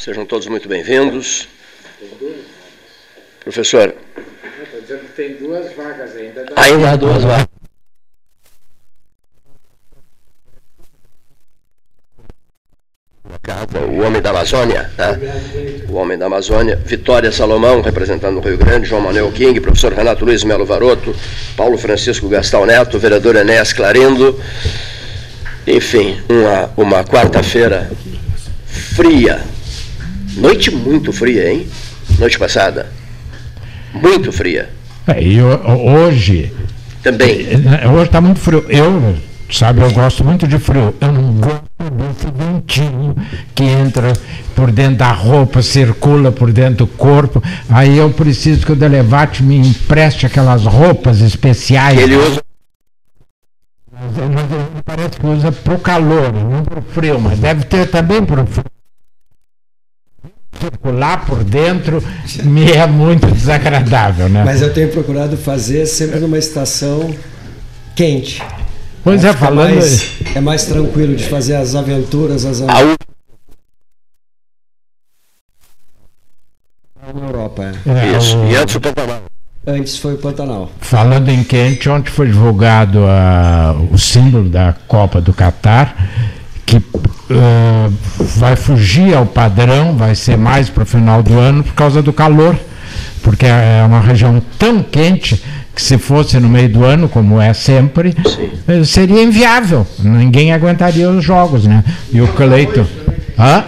Sejam todos muito bem-vindos. Professor. Estou dizendo que tem duas vagas ainda. Ainda há duas vagas. O Homem da Amazônia, tá? o Homem da Amazônia, Vitória Salomão, representando o Rio Grande, João Manuel King, professor Renato Luiz Melo Varoto, Paulo Francisco Gastão Neto, vereador Enéas Clarindo. Enfim, uma, uma quarta-feira fria, noite muito fria, hein? Noite passada, muito fria. É, e hoje. Também. É, hoje está muito frio. Eu Sabe, eu gosto muito de frio. Eu não gosto desse ventinho que entra por dentro da roupa, circula por dentro do corpo. Aí eu preciso que o Delevate me empreste aquelas roupas especiais. Ele usa. Parece que usa para o calor, não para o frio, mas deve ter também para o frio. Circular por dentro me é muito desagradável, né? Mas eu tenho procurado fazer sempre numa estação quente. Pois é, falando. É mais, é mais tranquilo de fazer as aventuras, as aventuras. Na Europa, é. é Isso, e antes o Pantanal. Antes foi o Pantanal. Falando em quente, ontem foi divulgado uh, o símbolo da Copa do Catar, que uh, vai fugir ao padrão, vai ser mais para o final do ano por causa do calor, porque é uma região tão quente que se fosse no meio do ano, como é sempre, Sim. Eh, seria inviável. Ninguém aguentaria os jogos, né? E o Cleiton. Hã?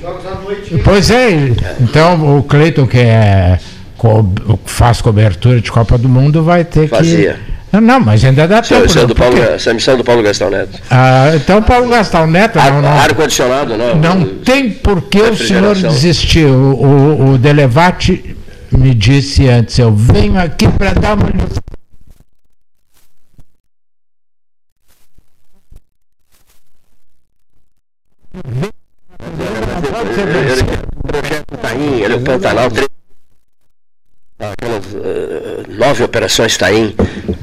Jogos à noite. Pois é, então o Cleiton, que é, co faz cobertura de Copa do Mundo, vai ter Fazia. que. Não, mas ainda dá tempo. Isso é, do Paulo, essa é a missão do Paulo Gastão Neto. Ah, então, Paulo Gastão Neto. Ar, não, ar-condicionado, não. Não tem por que o senhor desistir. O, o, o Delevate me disse antes, eu venho aqui para dar uma o projeto Taim, ele é o Pantanal, aquelas uh, nove operações Taim,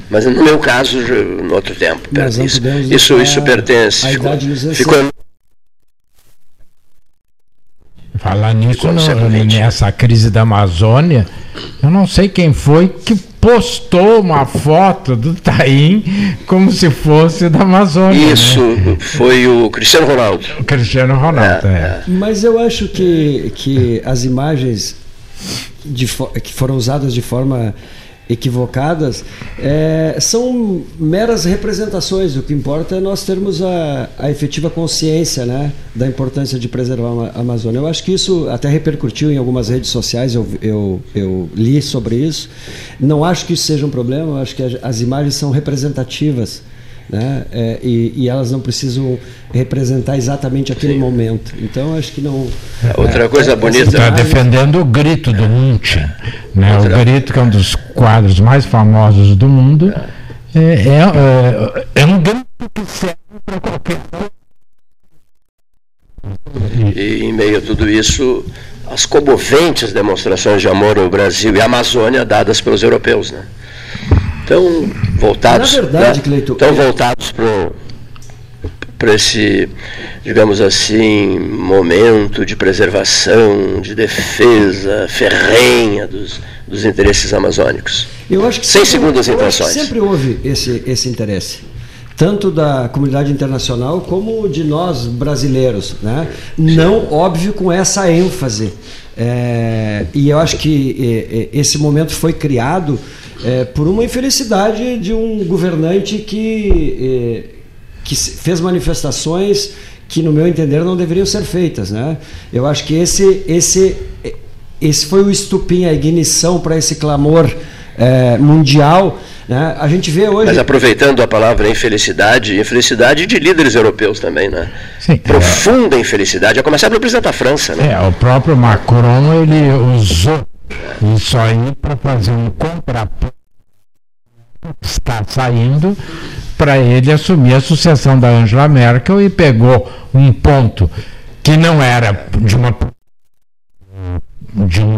mas no meu caso, no outro tempo. Isso, isso, isso pertence. Ficou, ficou Falar nisso, no, nessa crise da Amazônia, eu não sei quem foi que postou uma foto do Taim como se fosse da Amazônia. Né? Isso, né? foi o Cristiano Ronaldo. O Cristiano Ronaldo, é, é. Mas eu acho que, que as imagens de, que foram usadas de forma equivocadas é, são meras representações. O que importa é nós termos a, a efetiva consciência né, da importância de preservar a Amazônia. Eu acho que isso até repercutiu em algumas redes sociais, eu, eu, eu li sobre isso. Não acho que isso seja um problema, acho que as imagens são representativas né? É, e, e, elas não precisam representar exatamente aquele Sim. momento. Então acho que não. É, outra é, coisa bonita. Está defendendo o grito do Munch, né? Outra... O grito que é um dos quadros mais famosos do mundo. É, é, é um grito que serve para qualquer e em meio a tudo isso, as comoventes demonstrações de amor ao Brasil e à Amazônia dadas pelos europeus, né? Estão voltados. Na verdade, né? Estão voltados para esse, digamos assim, momento de preservação, de defesa ferrenha dos, dos interesses amazônicos. Eu acho que sem sempre, segundas intenções. sempre houve esse, esse interesse tanto da comunidade internacional como de nós brasileiros, né? Não óbvio com essa ênfase. É, e eu acho que é, esse momento foi criado é, por uma infelicidade de um governante que, é, que fez manifestações que, no meu entender, não deveriam ser feitas. Né? Eu acho que esse, esse, esse foi o estupim, a ignição para esse clamor é, mundial. Né? A gente vê hoje. Mas aproveitando a palavra infelicidade, infelicidade de líderes europeus também, né? Sim, Profunda é. infelicidade, a começar pelo presidente da França. Né? É, o próprio Macron ele usou isso aí para fazer um contraponto está saindo para ele assumir a sucessão da Angela Merkel e pegou um ponto que não era de uma de um,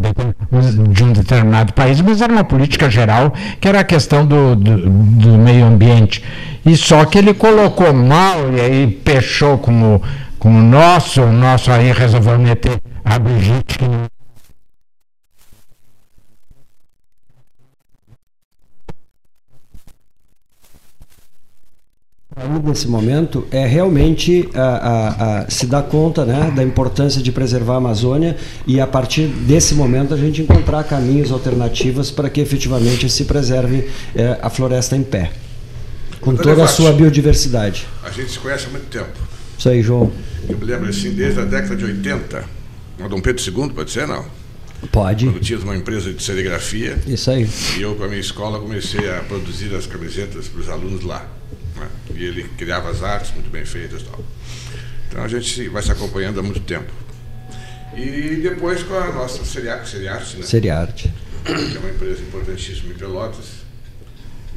de um determinado país, mas era uma política geral, que era a questão do, do, do meio ambiente. E só que ele colocou mal e aí fechou com o, com o nosso, o nosso aí resolveu meter a Brigitte nesse momento é realmente a, a, a, se dar conta né, da importância de preservar a Amazônia e a partir desse momento a gente encontrar caminhos alternativos para que efetivamente se preserve é, a floresta em pé, com toda a sua biodiversidade. A gente se conhece há muito tempo. Isso aí, João. Eu me lembro assim, desde a década de 80, o Dom Pedro II, pode ser, não? Pode. Quando tinha uma empresa de serigrafia. Isso aí. E eu, com a minha escola, comecei a produzir as camisetas para os alunos lá. E ele criava as artes muito bem feitas e tal. Então a gente vai se acompanhando há muito tempo. E depois com a nossa Seriarte, Seriarte né? Seriarte. Que é uma empresa importantíssima em Pelotas.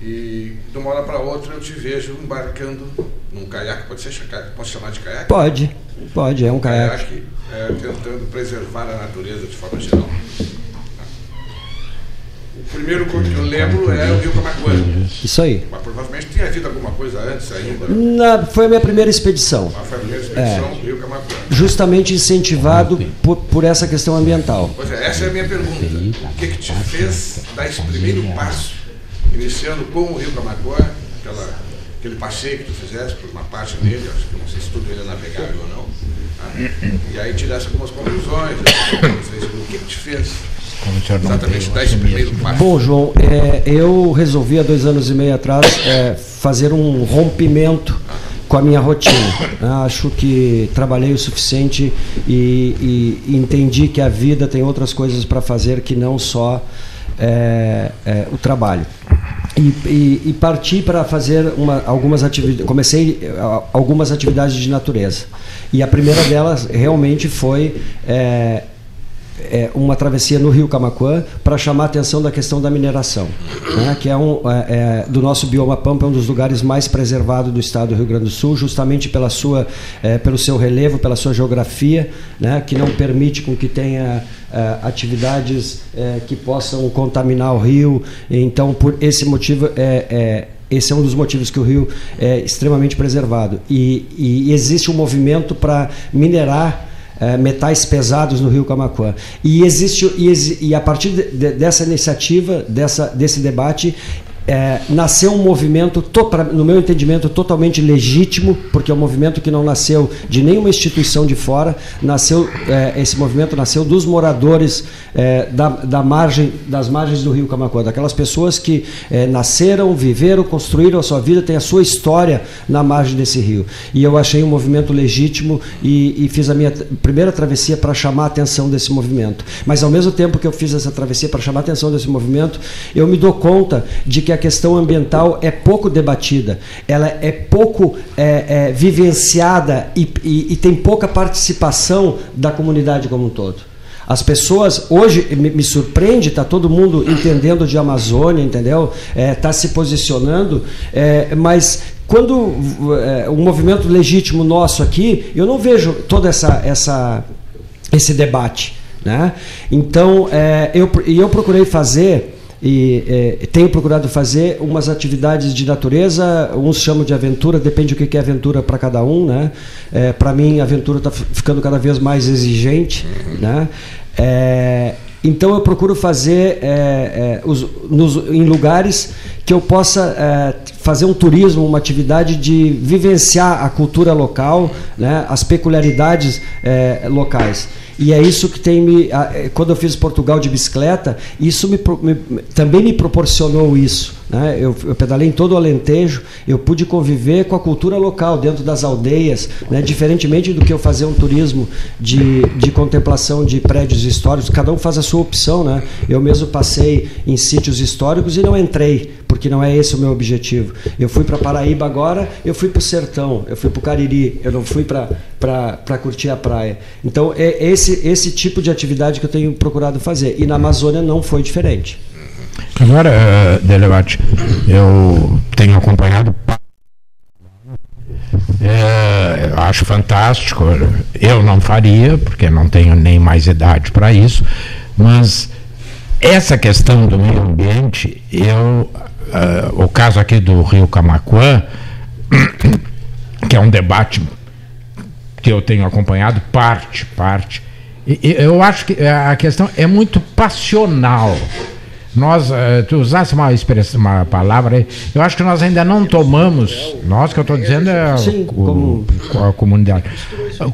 E de uma hora para outra eu te vejo embarcando num caiaque, pode ser posso chamar de caiaque? Pode, pode, é um caiaque. caiaque é, tentando preservar a natureza de forma geral. O primeiro que eu lembro é o Rio Camacuã. Isso aí. Mas provavelmente tinha havido alguma coisa antes ainda. Na, foi a minha primeira expedição. Ah, foi a primeira expedição é. do Rio Camacuã. Justamente incentivado por, por, essa questão ambiental. Pois é, essa é a minha pergunta. O que, que te fez dar esse primeiro passo, iniciando com o Rio Camacuã, aquela, aquele passeio que tu fizeste por uma parte dele, acho que não sei se tudo ele é navegável ou não, ah, e aí tirasse algumas conclusões. O que, que te fez Exatamente, passo. Bom, João, é, eu resolvi há dois anos e meio atrás é, fazer um rompimento com a minha rotina. Acho que trabalhei o suficiente e, e, entendi que a vida tem outras coisas para fazer que não só é, é, o trabalho. E, e, e parti para fazer uma, algumas atividades. Comecei algumas atividades de natureza. E a primeira delas realmente foi é, é, uma travessia no Rio Camacuã para chamar a atenção da questão da mineração, né, que é, um, é, é, do nosso bioma Pampa, é um dos lugares mais preservados do estado do Rio Grande do Sul, justamente pela sua, é, pelo seu relevo, pela sua geografia, né, que não permite com que tenha é, atividades é, que possam contaminar o rio. Então, por esse motivo, é, esse é um dos motivos que o rio é extremamente preservado. E, e existe um movimento para minerar é, metais pesados no Rio Camacuã. E existe e, e a partir de, dessa iniciativa, dessa, desse debate, é, nasceu um movimento, no meu entendimento, totalmente legítimo, porque é um movimento que não nasceu de nenhuma instituição de fora, nasceu, é, esse movimento nasceu dos moradores é, da, da, margem, das margens do rio Camacuã, daquelas pessoas que é, nasceram, viveram, construíram a sua vida, têm a sua história na margem desse rio. E eu achei um movimento legítimo e, e fiz a minha primeira travessia para chamar a atenção desse movimento. Mas ao mesmo tempo que eu fiz essa travessia para chamar a atenção desse movimento, eu me dou conta de que a questão ambiental é pouco debatida, ela é pouco é, é, vivenciada e, e, e tem pouca participação da comunidade como um todo. As pessoas, hoje me, me surpreende, está todo mundo entendendo de Amazônia, entendeu? Está é, tá se posicionando, é, mas quando é, o movimento legítimo nosso aqui, eu não vejo todo essa, essa, esse debate. Né? Então, é, eu, eu procurei fazer e é, tenho procurado fazer umas atividades de natureza, uns chamam de aventura, depende do que é aventura para cada um, né? É, para mim, a aventura está ficando cada vez mais exigente, uhum. né? É, então eu procuro fazer é, é, os, nos, em lugares que eu possa é, fazer um turismo, uma atividade de vivenciar a cultura local, né, as peculiaridades locais. E é isso que tem me. É, quando eu fiz Portugal de bicicleta, isso me, me, também me proporcionou isso. Né? Eu, eu, pedalei em todo o Alentejo, eu pude conviver com a cultura local, dentro das aldeias, né? diferentemente do que eu fazer um turismo de, de contemplação de prédios históricos, cada um faz a sua opção. Né? Eu mesmo passei em sítios históricos e não entrei, porque não é esse o meu objetivo. Eu fui para Paraíba agora, eu fui para o sertão, eu fui para o Cariri, eu não fui para curtir a praia. Então é esse, esse tipo de atividade que eu tenho procurado fazer. E na Amazônia não foi diferente. Agora, uh, Delevate, eu tenho acompanhado. É, acho fantástico. Eu não faria, porque não tenho nem mais idade para isso, mas essa questão do meio ambiente, eu, uh, o caso aqui do Rio Camacuã, que é um debate que eu tenho acompanhado, parte, parte, eu acho que a questão é muito passional. Nós, eh, tu usasse uma, expressão, uma palavra eu acho que nós ainda não tomamos, nós que eu estou dizendo é o, a comunidade,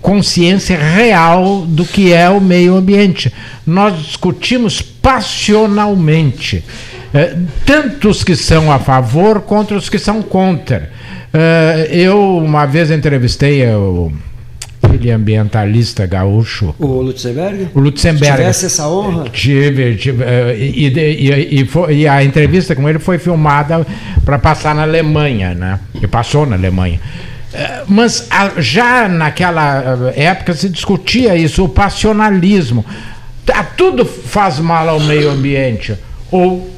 consciência real do que é o meio ambiente. Nós discutimos passionalmente, eh, tanto os que são a favor quanto os que são contra. Eh, eu uma vez entrevistei o aquele ambientalista gaúcho. O Lutzenberg? O Lutzenberg. Tivesse essa honra? Tive, tive eh, e, e, e, foi, e, a entrevista com ele foi filmada para passar na Alemanha, né? E passou na Alemanha. Eh, mas já naquela eh, época se discutia isso, o passionalismo. Tá, tudo faz mal ao meio ambiente. Ou,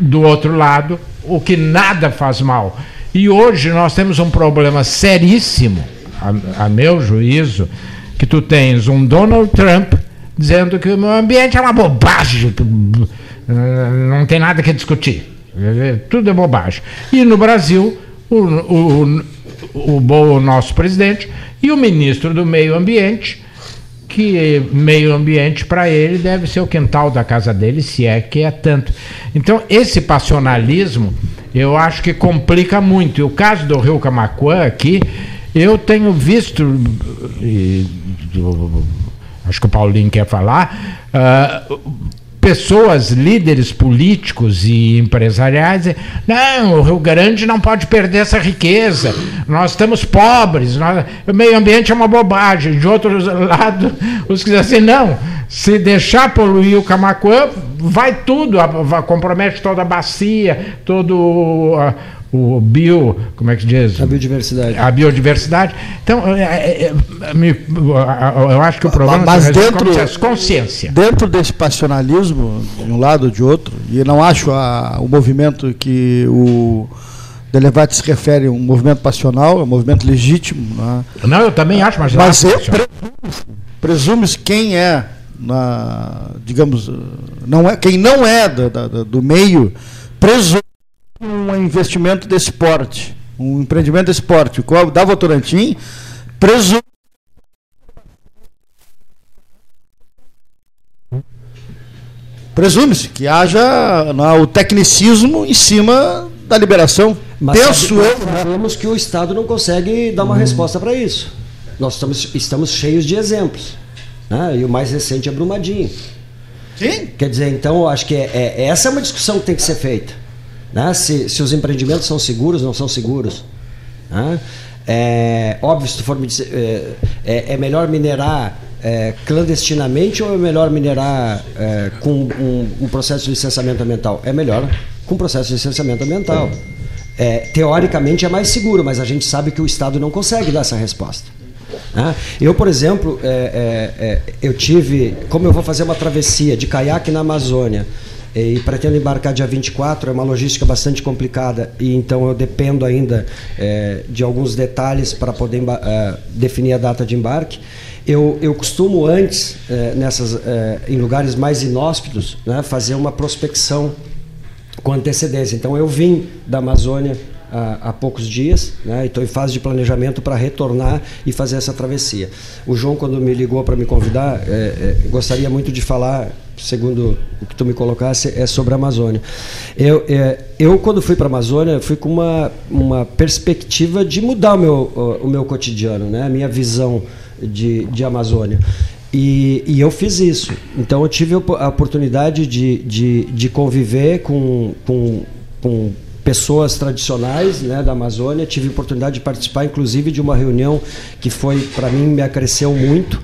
do outro lado, o que nada faz mal. E hoje nós temos um problema seríssimo a, a meu juízo, que tu tens um Donald Trump dizendo que o meio ambiente é uma bobagem, não tem nada que discutir, tudo é bobagem. E no Brasil, o, o, o, o nosso presidente e o ministro do meio ambiente, que meio ambiente para ele deve ser o quintal da casa dele, se é que é tanto. Então, esse passionalismo, eu acho que complica muito. E o caso do Rio Camacuã aqui, eu tenho visto, e, acho que o Paulinho quer falar, uh, pessoas, líderes políticos e empresariais, não, o Rio Grande não pode perder essa riqueza, nós estamos pobres, nós, o meio ambiente é uma bobagem. De outro lado, os que dizem assim, não, se deixar poluir o Camacuã, vai tudo, compromete toda a bacia, todo. O bio, como é que diz? A biodiversidade. A biodiversidade. Então, é, é, é eu acho que o problema Mas dentro, é consciência. Dentro desse passionalismo, de um lado ou de outro, e não acho a, o movimento que o Delevate se refere um movimento passional, é um movimento legítimo. Né? Não, eu também acho, mas, mas é presume-se quem é, na, digamos, não é, quem não é do, do, do meio, presume um investimento desse porte, um empreendimento desse porte, qual da Votorantim, presume presume-se que haja não, o tecnicismo em cima da liberação. Mas Penso eu. Sabemos que o Estado não consegue dar uma hum. resposta para isso. Nós estamos, estamos cheios de exemplos. Né? E o mais recente é Brumadinho. Sim. Quer dizer, então, acho que é, é, essa é uma discussão que tem que ser feita. Né? Se, se os empreendimentos são seguros, não são seguros. Né? É, óbvio, se tu for me dizer, é, é, é melhor minerar é, clandestinamente ou é melhor minerar é, com um, um, processo de licenciamento ambiental? É melhor com processo de licenciamento ambiental. É, teoricamente é mais seguro, mas a gente sabe que o Estado não consegue dar essa resposta. Né? Eu, por exemplo, é, eu tive, como eu vou fazer uma travessia de caiaque na Amazônia, e pretendo embarcar dia 24, é uma logística bastante complicada e então eu dependo ainda é, de alguns detalhes para poder é, definir a data de embarque. Eu, eu costumo antes, é, nessas, em lugares mais inóspitos, né, fazer uma prospecção com antecedência. Então eu vim da Amazônia há, há poucos dias, né, estou em fase de planejamento para retornar e fazer essa travessia. O João, quando me ligou para me convidar, é, é, gostaria muito de falar segundo o que tu me colocasse, é sobre a Amazônia. Eu, é, eu quando fui para a Amazônia, fui com uma, uma perspectiva de mudar o meu, o meu cotidiano, né? a minha visão de, de Amazônia. E, e eu fiz isso. Então eu tive a oportunidade de, de, de conviver com, com, com pessoas tradicionais né, da Amazônia. Tive a oportunidade de participar, inclusive, de uma reunião que foi, para mim, me acresceu muito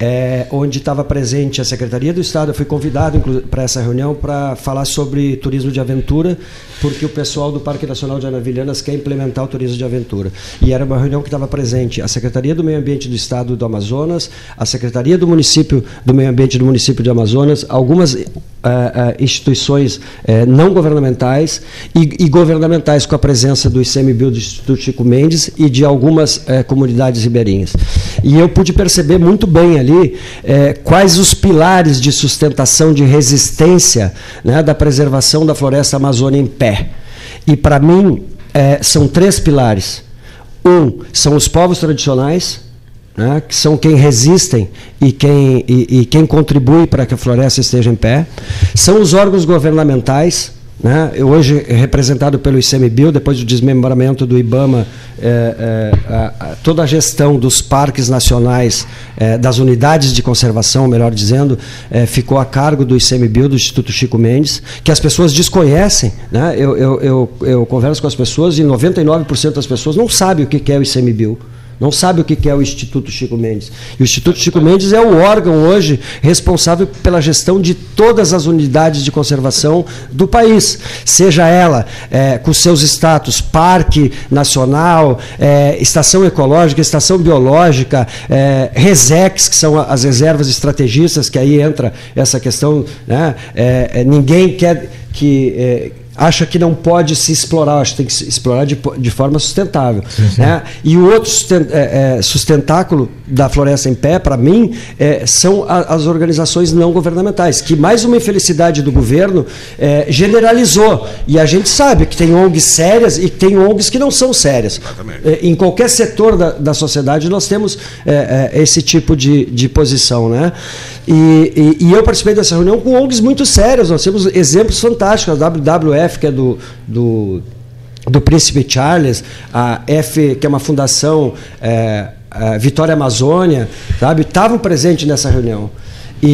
é, onde estava presente a Secretaria do Estado. Eu fui convidado para essa reunião para falar sobre turismo de aventura, porque o pessoal do Parque Nacional de Anavilhanas quer implementar o turismo de aventura. E era uma reunião que estava presente a Secretaria do Meio Ambiente do Estado do Amazonas, a Secretaria do Município do Meio Ambiente do Município de Amazonas, algumas uh, uh, instituições uh, não governamentais e, e, governamentais com a presença do ICMBio do Instituto Chico Mendes e de algumas comunidades ribeirinhas. E eu pude perceber muito bem ali ali é, quais os pilares de sustentação, de resistência né, da preservação da floresta amazônica em pé. E para mim é, são três pilares. Um são os povos tradicionais, né, que são quem resistem e quem, e, e quem contribui para que a floresta esteja em pé. São os órgãos governamentais, né? Hoje representado pelo ICMBio, depois do desmembramento do IBAMA, é, é, a, a, toda a gestão dos parques nacionais, é, das unidades de conservação, melhor dizendo, é, ficou a cargo do ICMBio, do Instituto Chico Mendes, que as pessoas desconhecem. Né? Eu, eu, eu, eu converso com as pessoas e 99% das pessoas não sabem o que é o ICMBio não sabe o que é o Instituto Chico Mendes. E o Instituto Chico Mendes é o órgão hoje responsável pela gestão de todas as unidades de conservação do país, seja ela é, com seus status Parque Nacional, é, Estação Ecológica, Estação Biológica, é, RESEX, que são as reservas estrategistas, que aí entra essa questão. Né? É, é, ninguém quer que é, acha que não pode se explorar, acha que tem que se explorar de, de forma sustentável. Sim, sim. Né? E o outro é, é, sustentáculo da Floresta em Pé, para mim, é, são a, as organizações não governamentais, que mais uma infelicidade do governo é, generalizou. E a gente sabe que tem ONGs sérias e tem ONGs que não são sérias. É, em qualquer setor da, da sociedade nós temos é, esse tipo de, de posição. Né? E, e, e eu participei dessa reunião com ONGs muito sérias, nós temos exemplos fantásticos, a WWF, que é do, do, do Príncipe Charles, a F, que é uma fundação é, Vitória Amazônia, sabe, estavam presentes nessa reunião. E,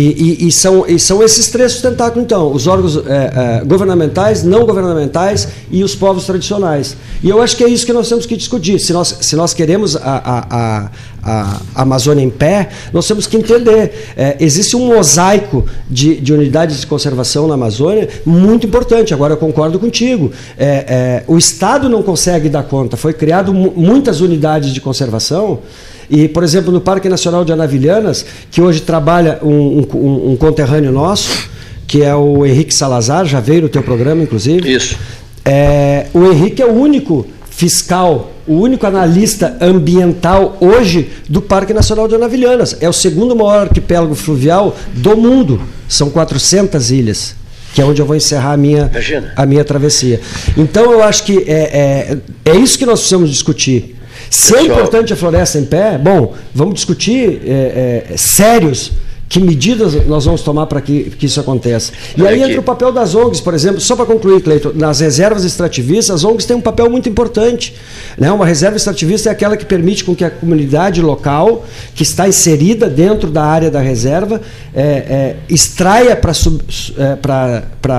e, e, são, e são esses três sustentáculos, então, os órgãos é, é, governamentais, não governamentais e os povos tradicionais. E eu acho que é isso que nós temos que discutir. Se nós, se nós queremos a, a, a, a Amazônia em pé, nós temos que entender. É, existe um mosaico de, de, unidades de conservação na Amazônia muito importante. Agora, eu concordo contigo. É, é, o Estado não consegue dar conta. Foi criado muitas unidades de conservação. E, por exemplo, no Parque Nacional de Anavilhanas, que hoje trabalha um, um, um conterrâneo nosso, que é o Henrique Salazar, já veio no teu programa, inclusive. Isso. É, o Henrique é o único fiscal, o único analista ambiental hoje do Parque Nacional de Anavilhanas. É o segundo maior arquipélago fluvial do mundo. São 400 ilhas que é onde eu vou encerrar a minha, a minha travessia. Então, eu acho que é, é, é isso que nós precisamos discutir. Se é importante a floresta em pé, bom, vamos discutir é, é, sérios que medidas nós vamos tomar para que, que isso aconteça. E aí entra o papel das ONGs, por exemplo, só para concluir, Cleiton, nas reservas extrativistas, as ONGs têm um papel muito importante. Né? Uma reserva extrativista é aquela que permite com que a comunidade local, que está inserida dentro da área da reserva, é, é, extraia para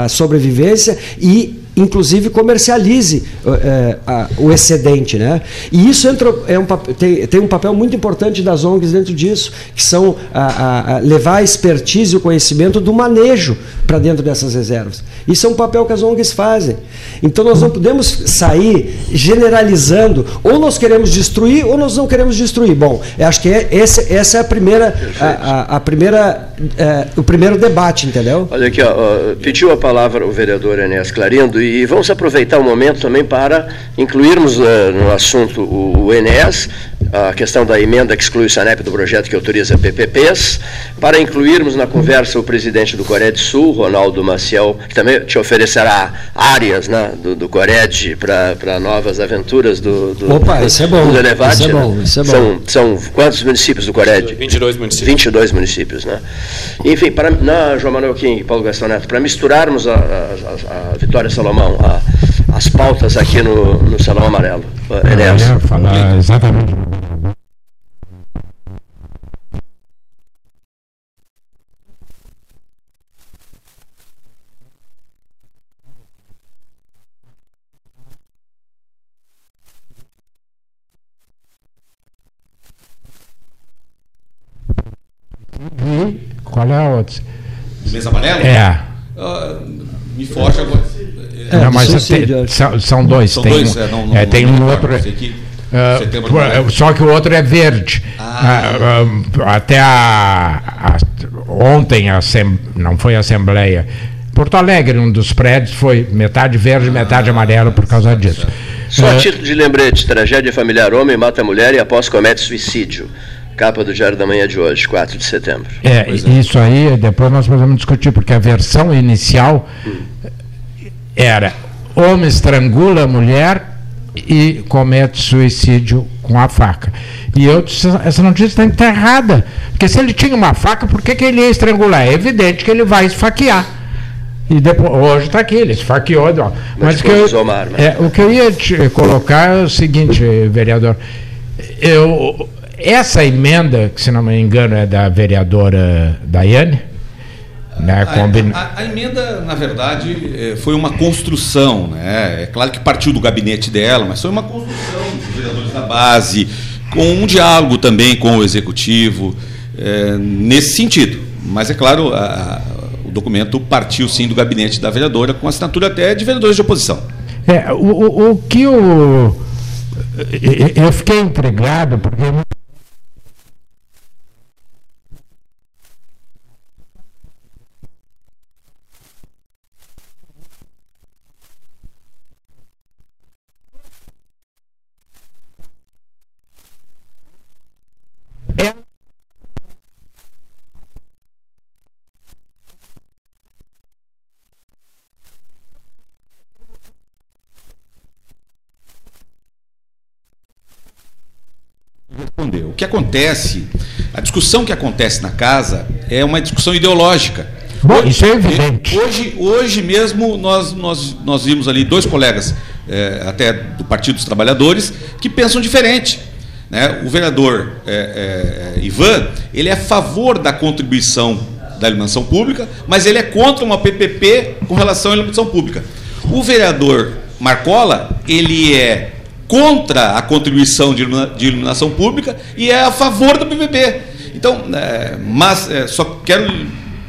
é, sobrevivência e inclusive comercialize é, a, o excedente. Né? E isso entra, é um, tem, tem, um papel muito importante das ONGs dentro disso, que são a, a, levar a expertise e o conhecimento do manejo para dentro dessas reservas. Isso é um papel que as ONGs fazem. Então nós não podemos sair generalizando, ou nós queremos destruir ou nós não queremos destruir. Bom, acho que é, esse, essa é a primeira, a, primeira, é, o primeiro debate, entendeu? Olha aqui, ó, pediu a palavra o vereador Enéas Clarindo e vamos aproveitar o momento também para incluirmos uh, no assunto o, o Enéas, a questão da emenda que exclui o SANEP do projeto que autoriza PPPs, para incluirmos na conversa o presidente do Coreia do Sul, Ronaldo Maciel, que também te oferecerá áreas né, do, do Cored para novas aventuras do, do, Opa, isso é bom, do Elevate. Isso é bom, né? isso é bom. São, são quantos municípios do Cored? 22 municípios. 22 municípios, né? Enfim, para, na João Manuel King, Paulo Gastão Neto, para misturarmos a, a, a Vitória Salomão, a, as pautas aqui no, no Salão Amarelo. Enéas. falar exatamente. Qual é a outra? Mesa amarela? É. Uh, me foge agora. É, não, mas tem, são, são, dois. São tem dois, um, é, não, não, é, tem um outro. Uh, só que o outro é verde. Ah. Uh, uh, até a, a, ontem, a não foi a Assembleia. Porto Alegre, um dos prédios, foi metade verde, metade amarelo por causa disso. Só a título de lembrete: tragédia familiar: homem mata mulher e após comete suicídio. Capa do Diário da Manhã de hoje, 4 de setembro. É, é, isso aí depois nós podemos discutir, porque a versão inicial hum. Era homem estrangula a mulher e comete suicídio com a faca. E eu disse, essa notícia está errada. Porque se ele tinha uma faca, por que, que ele ia estrangular? É evidente que ele vai esfaquear. E depois, hoje está aqui, ele esfaqueou. Ó. Mas que eu, né? é, o que eu ia te colocar é o seguinte, vereador. Eu, essa emenda, que se não me engano é da vereadora Daiane, né, A, a- a emenda, na verdade, eh, foi uma construção. Né? É claro que partiu do gabinete dela, mas foi uma construção dos vereadores da base, com um diálogo também com o executivo, eh, nesse sentido. Mas é claro, a- a- o documento partiu sim do gabinete da vereadora, com assinatura até de vereadores de oposição. É, o, o, o que o. Eu fiquei intrigado, porque. É responder. O que acontece, a discussão que acontece na casa é uma discussão ideológica. Bom, isso é evidente. Hoje, hoje mesmo nós, nós, nós vimos ali dois colegas, eh, até do Partido dos Trabalhadores, que pensam diferente. né? O vereador eh, eh, Ivan, ele é a favor da contribuição da iluminação pública, mas ele é contra uma PPP com relação à iluminação pública. O vereador Marcola, ele é contra a contribuição de de iluminação pública e é a favor da PPP. Então, é, mas é, só quero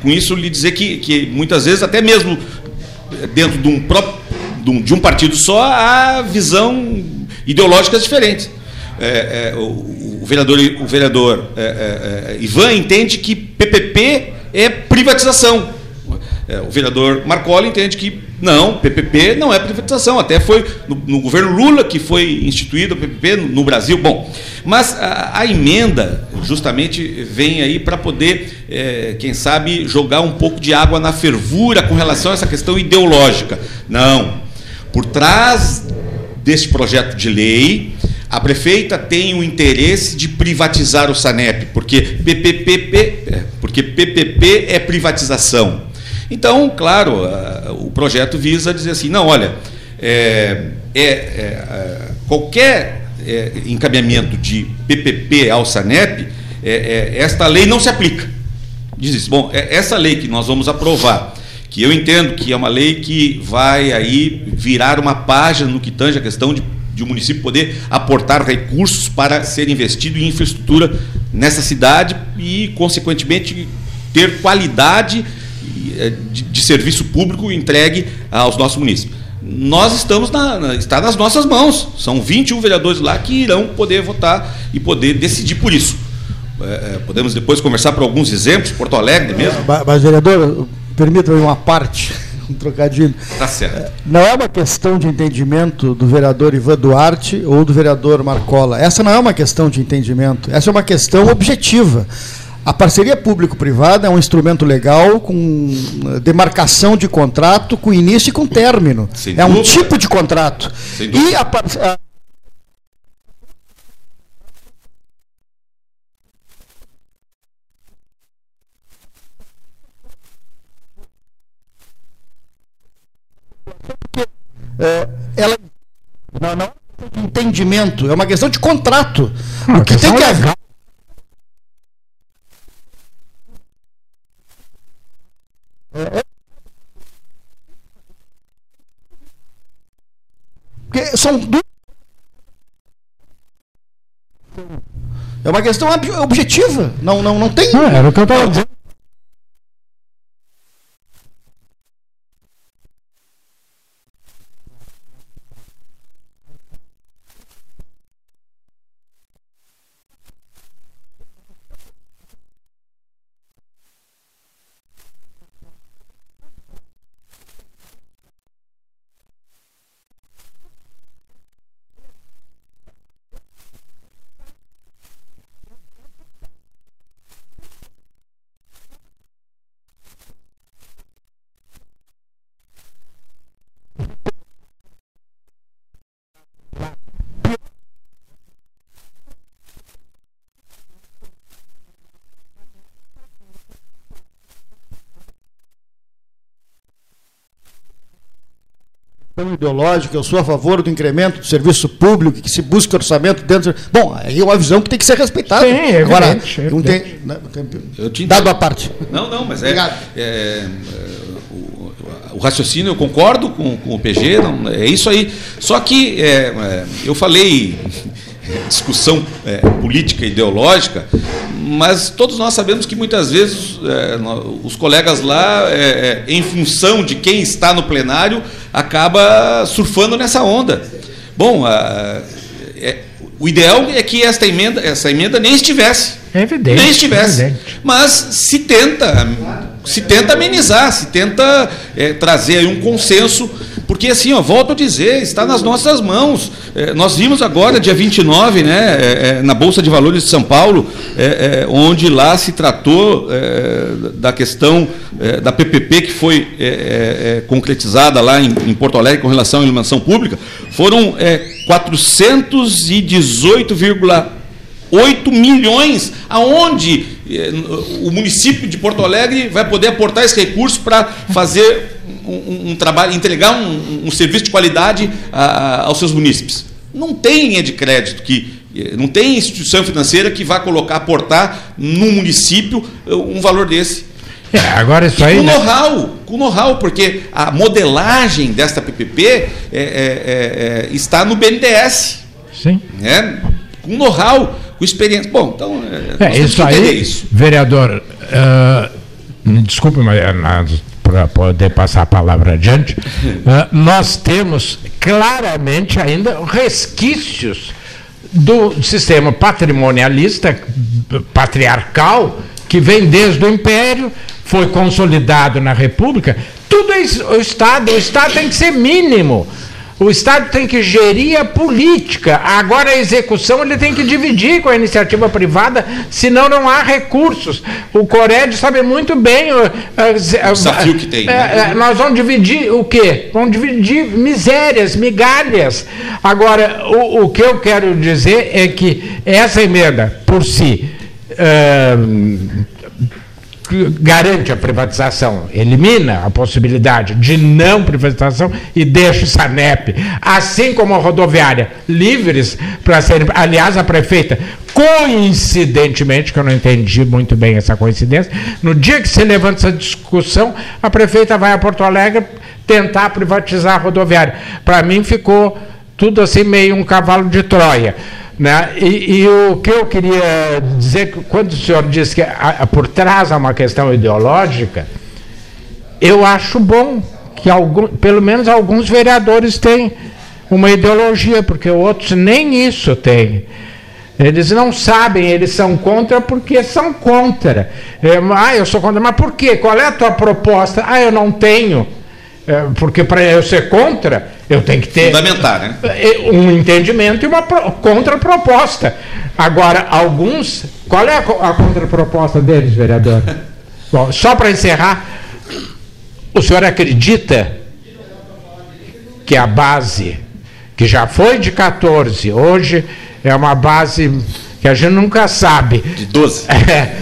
com isso lhe dizer que, que muitas vezes, até mesmo dentro de um, próprio, de um, partido só, há visão ideológicas diferentes. É, é, o, o vereador, o vereador é, é, Ivan entende que PPP é privatização. É, o vereador Marcola entende que não, PPP não é privatização. Até foi no, no governo Lula que foi instituído o PPP no, no Brasil. Bom, mas a, a emenda justamente vem aí para poder, é, quem sabe, jogar um pouco de água na fervura com relação a essa questão ideológica. Não. Por trás desse projeto de lei, a prefeita tem o interesse de privatizar o SANEP, porque PPP, é, porque PPP é privatização. Então, claro, a- o projeto visa dizer assim, não, olha, é, é, é, qualquer é, encaminhamento de PPP ao SANEP, é, é, esta lei não se aplica. Diz isso. Bom, é- essa lei que nós vamos aprovar, que eu entendo que é uma lei que vai aí virar uma página no que tange a questão de, de o município poder aportar recursos para ser investido em infraestrutura nessa cidade e, consequentemente, ter qualidade de, de serviço público entregue aos nossos municípios. Nós estamos na, na- está nas nossas mãos. São 21 vereadores lá que irão poder votar e poder decidir por isso. Eh, eh, podemos depois conversar por alguns exemplos, Porto Alegre mesmo. Mas, vereador, permita-me uma parte, um trocadilho. Tá certo. Não é uma questão de entendimento do vereador Ivan Duarte ou do vereador Marcola. Essa não é uma questão de entendimento. Essa é uma questão objetiva. A parceria público-privada é um instrumento legal com eh, demarcação de contrato, com início e com término. Sem é um dúvida. tipo de contrato. E a, par- a- É, ela não, não é uma questão de entendimento, é uma questão de contrato. Ah, o que tem questão que haver. É, é- Porque são duas. É uma questão ob- objetiva. Não, não, não tem. Não, era o que eu estava dizendo. Questão ideológica, eu sou a favor do incremento do serviço público, que se busca orçamento dentro. Bom, aí é uma visão que tem que ser respeitada. Sim, é Agora, evidente, é não tem, né, tem- Eu te dado a parte. Não, não, mas é, é, é, o, o raciocínio eu concordo com, com o PG, não, é isso aí. Só que é, é, eu falei discussão é, política ideológica, mas todos nós sabemos que muitas vezes é, os colegas lá, é, é, em função de quem está no plenário, acaba surfando nessa onda. Bom, a- é, o ideal é que esta emenda, essa emenda nem estivesse. É evidente, Nem estivesse. é. Mas se tenta, se tenta amenizar, se tenta é, trazer um consenso, porque assim, ó, volto a dizer, está nas nossas mãos. É, nós vimos agora, dia 29, né, é, é, na Bolsa de Valores de São Paulo, é, é, onde lá se tratou é, da questão da PPP que foi concretizada lá em, em Porto Alegre com relação à iluminação pública, foram é, 418,8 8 milhões, aonde o município de Porto Alegre vai poder aportar esse recurso para fazer um, um- trabalho, entregar um, um serviço de qualidade a- a- aos seus munícipes. Não tem linha de crédito que eh, não tem instituição financeira que vá colocar, aportar num município eh, um valor desse. É, agora isso aí. Com né? know-how, com know-how, porque a modelagem desta PPP é, é, é, é, está no BNDES Sim. né? com know-how, com experiência. Bom, então, é, É, isso aí, isso. vereador, ah, me desculpe, mas para poder passar a palavra adiante, ah, nós temos claramente ainda resquícios do sistema patrimonialista, patriarcal, que vem desde o Império, foi consolidado na República. Tudo é o Estado, o Estado tem que ser mínimo. O Estado tem que gerir a política. Agora a execução ele tem que dividir com a iniciativa privada, senão não há recursos. O Cored sabe muito bem o, O desafio que tem, É, né? é, nós vamos dividir o quê? Vamos dividir misérias, migalhas. Agora, o, o que eu quero dizer é que essa emenda, por si, garante a privatização, elimina a possibilidade de não privatização e deixa o SANEP, assim como a rodoviária, livres para serem. Aliás, a prefeita, coincidentemente, que eu não entendi muito bem essa coincidência, no dia que se levanta essa discussão, a prefeita vai a Porto Alegre tentar privatizar a rodoviária. Para mim ficou tudo assim meio um cavalo de Troia. Né? E, e o que eu queria dizer, quando o senhor diz que a- a- por trás há uma questão ideológica, eu acho bom que algum, pelo menos alguns vereadores têm uma ideologia, porque outros nem isso têm. Eles não sabem, eles são contra porque são contra. É, ah, eu sou contra, mas por quê? Qual é a tua proposta? Ah, eu não tenho. É, porque para eu ser contra, eu tenho que ter Fundamentar, né? é, um entendimento e uma pro- contraproposta. Agora, alguns. Qual é a contraproposta deles, vereador? Bom, só para encerrar, o senhor acredita que a base, que já foi de 14, hoje é uma base que a gente nunca sabe, De 12. é,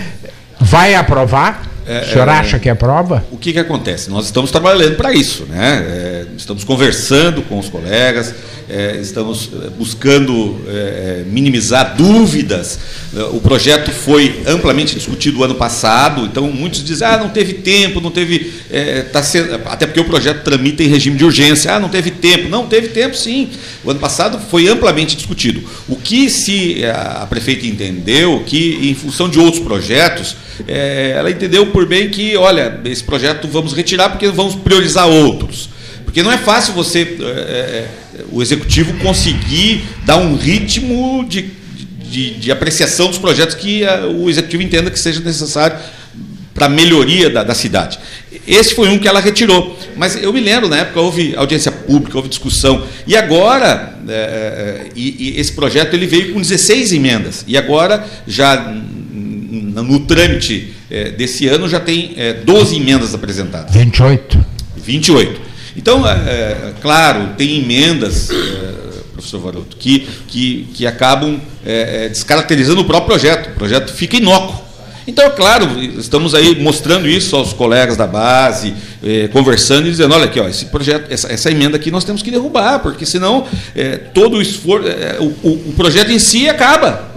vai aprovar? É, o senhor é, acha que aprova? O que, que acontece? Nós estamos trabalhando para isso, né? É, estamos conversando com os colegas, é, estamos é, buscando é, minimizar dúvidas. É, O projeto foi amplamente discutido ano passado, então muitos dizem, ah, não teve tempo, não teve. é, tá sendo, até porque o projeto tramita em regime de urgência, ah, não teve tempo. Não, teve tempo sim. O ano passado foi amplamente discutido. O que se a, prefeita entendeu que, em função de outros projetos, é, ela entendeu por bem que, olha, esse projeto vamos retirar porque vamos priorizar outros. Porque não é fácil você, é, o executivo, conseguir dar um ritmo de, de, de apreciação dos projetos que a, o executivo entenda que seja necessário para a melhoria da, da cidade. Esse foi um que ela retirou. Mas eu me lembro, na época, houve audiência pública, houve discussão. E agora, é, e, e esse projeto ele veio com 16 emendas. E agora, já no trâmite é, desse ano, já tem é, 12 emendas apresentadas. 28. 28. Então, é, claro, tem emendas, professor Varoto, que, que, que acabam descaracterizando o próprio projeto. O projeto fica inócuo. Então, é claro, estamos aí mostrando isso aos colegas da base, eh, conversando e dizendo, olha aqui, ó, esse projeto, essa, essa, emenda aqui nós temos que derrubar, porque senão eh, todo o esforço, eh, o, o, projeto em si acaba.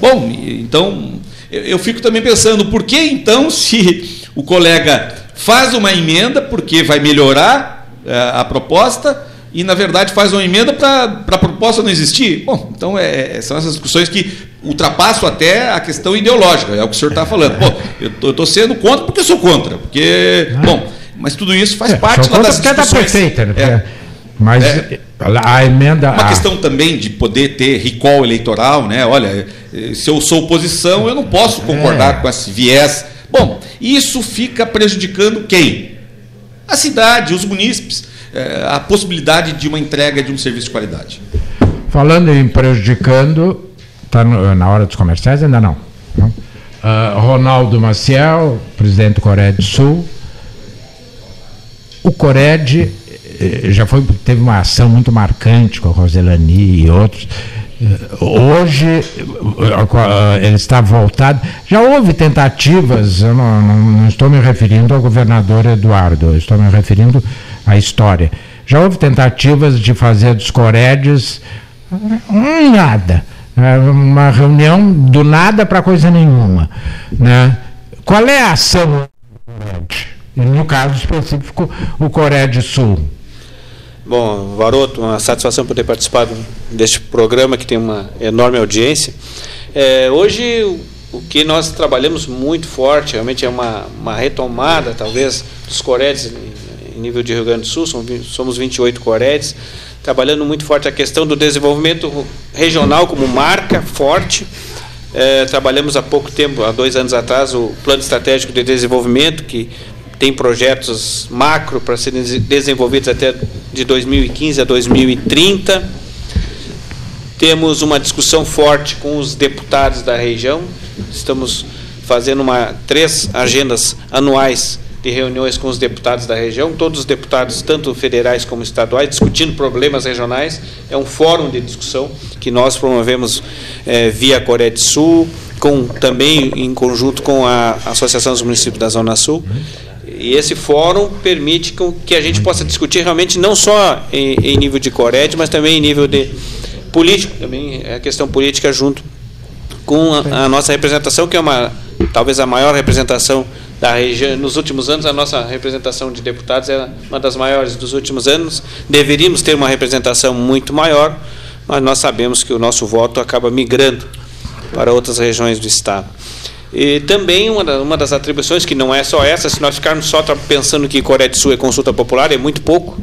bom, então eu, eu fico também pensando, por que então, se o colega faz uma emenda, porque vai melhorar a proposta, e na verdade faz uma emenda para a proposta não existir? Bom, então é, é, são essas discussões que ultrapassam até a questão ideológica, é o que o senhor está falando. Pô, eu estou sendo contra porque eu sou contra, porque, ah. bom, mas tudo isso faz é, parte lá das discussões. Da prefeita, né? É. Mas é. a emenda. Uma a... questão também de poder ter recall eleitoral, né? Olha, se eu sou oposição, eu não posso concordar é. com esse viés. Bom, isso fica prejudicando quem? A cidade, os munícipes é, a possibilidade de uma entrega de um serviço de qualidade. Falando em prejudicando, está na hora dos comerciais? Ainda não. não? Uh, Ronaldo Maciel, presidente do Coreia do Sul. O Cored já foi, teve uma ação muito marcante com a Roselani e outros. Eh, hoje eh, ele está voltado. Já houve tentativas, eu não, não, não estou me referindo ao governador Eduardo, estou me referindo a história. Já houve tentativas de fazer dos Coredes um nada, uma reunião do nada para coisa nenhuma. Né? Qual é a ação no caso específico, o Coreia do Sul? Bom, Varoto, uma satisfação poder participar deste programa que tem uma enorme audiência. É, hoje, o que nós trabalhamos muito forte, realmente é uma, uma retomada, talvez, dos Coredes em nível de Rio Grande do Sul, somos 28 Coredes, trabalhando muito forte a questão do desenvolvimento regional como marca forte. É, trabalhamos há pouco tempo, há dois anos atrás, o Plano Estratégico de Desenvolvimento, que tem projetos macro para serem desenvolvidos até de 2015 a 2030. Temos uma discussão forte com os deputados da região. Estamos fazendo uma, três agendas anuais de reuniões com os deputados da região, todos os deputados, tanto federais como estaduais, discutindo problemas regionais. É um fórum de discussão que nós promovemos é, via Coreia do Sul, com, também em conjunto com a Associação dos Municípios da Zona Sul. E esse fórum permite que a gente possa discutir realmente não só em, em nível de Coreia, mas também em nível de político, também é a questão política junto com a, a nossa representação, que é uma talvez a maior representação da região. Nos últimos anos, a nossa representação de deputados é uma das maiores dos últimos anos. Deveríamos ter uma representação muito maior, mas nós sabemos que o nosso voto acaba migrando para outras regiões do Estado. E também uma, uma das atribuições, que não é só essa, se nós ficarmos só pensando que Coreia do Sul é consulta popular, é muito pouco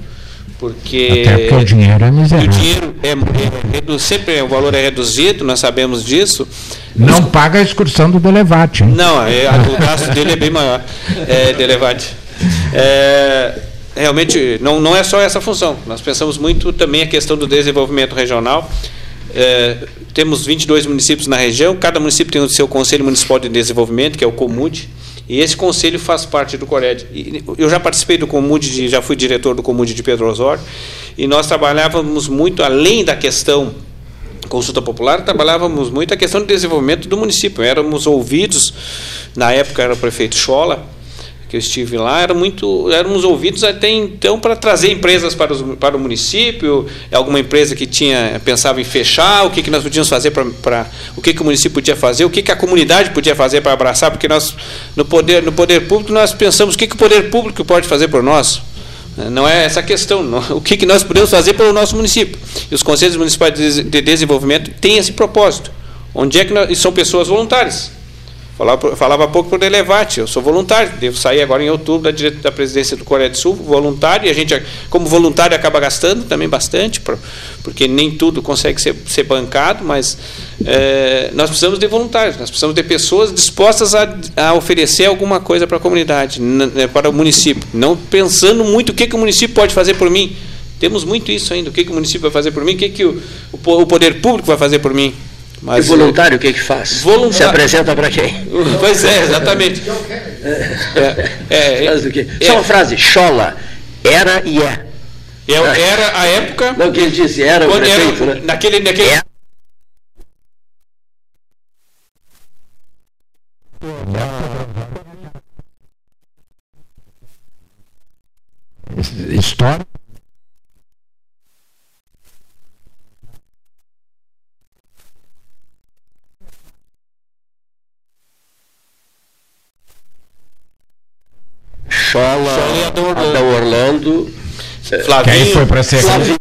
porque, Até porque o dinheiro é miserável. O dinheiro é, é, é, sempre o valor é reduzido, nós sabemos disso. Não Os, paga a excursão do Delevate. Hein? Não, é, o gasto dele é bem maior, é, Delevate. É, realmente, não, não é só essa função. Nós pensamos muito também a questão do desenvolvimento regional. É, temos 22 municípios na região, cada município tem o seu Conselho Municipal de Desenvolvimento, que é o COMUD, e esse conselho faz parte do Cored. Eu já participei do COMUD, já fui diretor do COMUD de Pedro Osório, e nós trabalhávamos muito além da questão consulta popular, trabalhávamos muito a questão do desenvolvimento do município. Éramos ouvidos, na época era o prefeito Schola, que eu estive lá, era muito, éramos ouvidos até então para trazer empresas para, os, para o município, alguma empresa que tinha pensava em fechar, o que, que nós podíamos fazer para o que, que o município podia fazer, o que, que a comunidade podia fazer para abraçar, porque nós no poder no poder público nós pensamos o que, que o poder público pode fazer por nós. Não é essa a questão. Não, o que, que nós podemos fazer pelo nosso município? E os conselhos municipais de desenvolvimento têm esse propósito. Onde é que nós, e são pessoas voluntárias. Falava, falava pouco por Elevate, eu sou voluntário, devo sair agora em outubro da, da presidência do Coreia do Sul, voluntário, e a gente, como voluntário, acaba gastando também bastante, porque nem tudo consegue ser, ser bancado, mas é, nós precisamos de voluntários, nós precisamos de pessoas dispostas a, a oferecer alguma coisa para a comunidade, para o município, não pensando muito o que, que o município pode fazer por mim. Temos muito isso ainda, o que, que o município vai fazer por mim, o que, que o, o poder público vai fazer por mim. Mas, e voluntário, o que é que faz? Voluntário. Se apresenta para quem? Pois é, exatamente. é, é, é, Só uma frase, Chola, era e é. Eu, era a época. Não, o que ele disse, era o prefeito, era, né? Naquele. naquele... Era. História. Chola e Adão Orlando. Adão Orlando. Que aí Flavinho, foi para ser. Flavinho.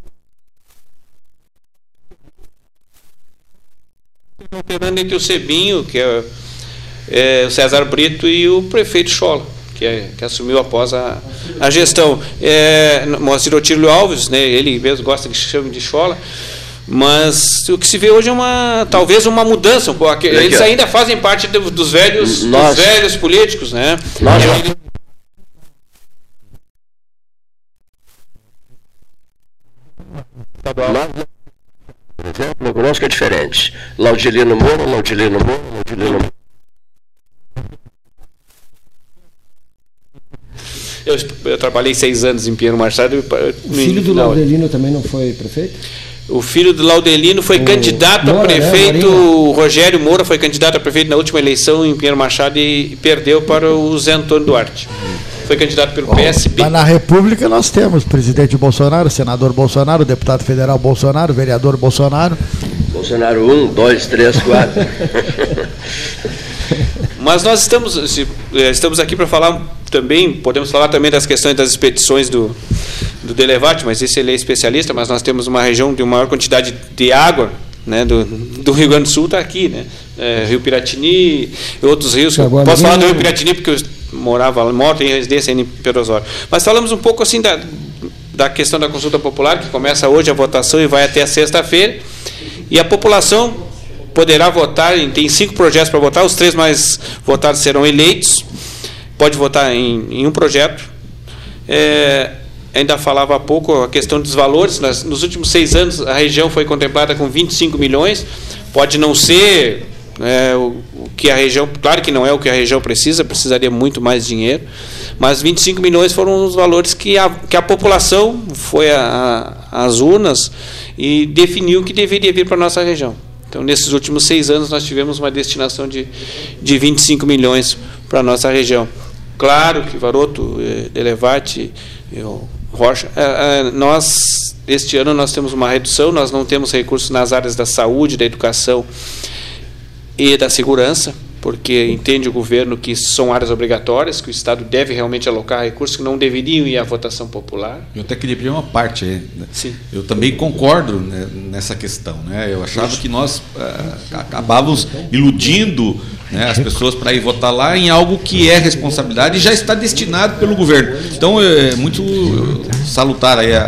alternando entre o Cebinho, que é, é, o César Brito, e o prefeito Chola, que, é- que assumiu após a, a gestão. É, Moacir Otílio Alves, né, ele mesmo gosta que chame de Chola, mas o que se vê hoje é uma talvez uma mudança. Eles ainda fazem parte do- dos velhos, dos velhos políticos, né? Nós- E aí- Nós, por exemplo, é diferente. Laudilino Moura, Laudilino Moura, Laudilino Moura. eu, eu trabalhei seis anos em Pinheiro Machado. O filho do não, Laudelino também não foi prefeito? O filho do Laudelino foi O candidato a Moura, né, prefeito. Morinha? o Rogério Moura foi candidato a prefeito na última eleição em Pinheiro Machado e perdeu para o Zé Antônio Duarte. Foi candidato pelo PSB. Mas na República nós temos presidente Bolsonaro, senador Bolsonaro, deputado federal Bolsonaro, vereador Bolsonaro. Bolsonaro 1, 2, 3, 4. Mas nós estamos, eh, estamos aqui para falar também, podemos falar também das questões das expedições do, do Delevate, mas esse ele é especialista, mas nós temos uma região de maior quantidade de água né, do, do Rio Grande do Sul está aqui, né? Eh, Rio Piratini outros rios. Agora, Posso falar do Rio- Piratini porque eu morava lá, moro em residência em Perosório. Mas falamos um pouco assim da, da questão da consulta popular, que começa hoje a votação e vai até sexta-feira. E a população poderá votar, em- tem cinco projetos para votar, os três mais votados serão eleitos. Pode votar em, em um projeto. É, ainda falava há pouco a questão dos valores. Nós, nos últimos seis anos, a região foi contemplada com 25 milhões. Pode não ser é, o, o que a região, claro que não é o que a região precisa, precisaria muito mais dinheiro. Mas 25 milhões foram os valores que a, que a população foi às urnas e definiu que deveria vir para a nossa região. Então, nesses últimos seis anos, nós tivemos uma destinação de, de 25 milhões para a nossa região. Claro que Varoto, eh, Elevate, eh, o Rocha, eh, eh, nós, este ano, nós temos uma redução, nós não temos recursos nas áreas da saúde, da educação e da segurança, porque entende o governo que são áreas obrigatórias, que o Estado deve realmente alocar recursos que não deveriam ir à votação popular. Eu até queria pedir uma parte aí. né? Sim. Eu também concordo né, nessa questão. Né? Eu achava que nós ah, acabávamos iludindo né, as pessoas para ir votar lá em algo que é responsabilidade e já está destinado pelo governo. Então é muito salutar aí a,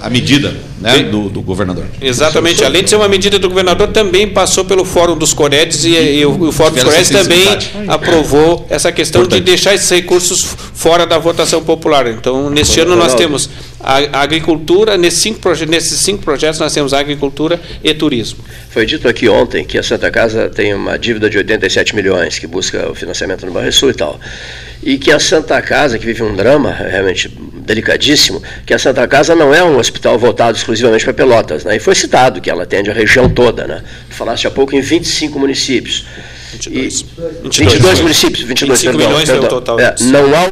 a- a medida né, do, do governador. Exatamente. Além de ser uma medida do governador, também passou pelo Fórum dos Coredes e, e o, o Fórum dos Coredes também aprovou essa questão Importante. de deixar esses recursos fora da votação popular. Então, neste ano nós temos a, a agricultura, nesses cinco, proje- nesses cinco projetos nós temos agricultura e turismo. Foi dito aqui ontem que a Santa Casa tem uma dívida de 87 milhões, que busca o financiamento no Banrisul e tal. E que a Santa Casa, que vive um drama realmente delicadíssimo, que a Santa Casa não é um hospital voltado exclusivamente para Pelotas. Né? E foi citado que ela atende a região toda. Né? Tu falaste há pouco em 25 municípios. 22. E, 22, municípios, 22, 25 perdão, milhões o perdão. total É, não há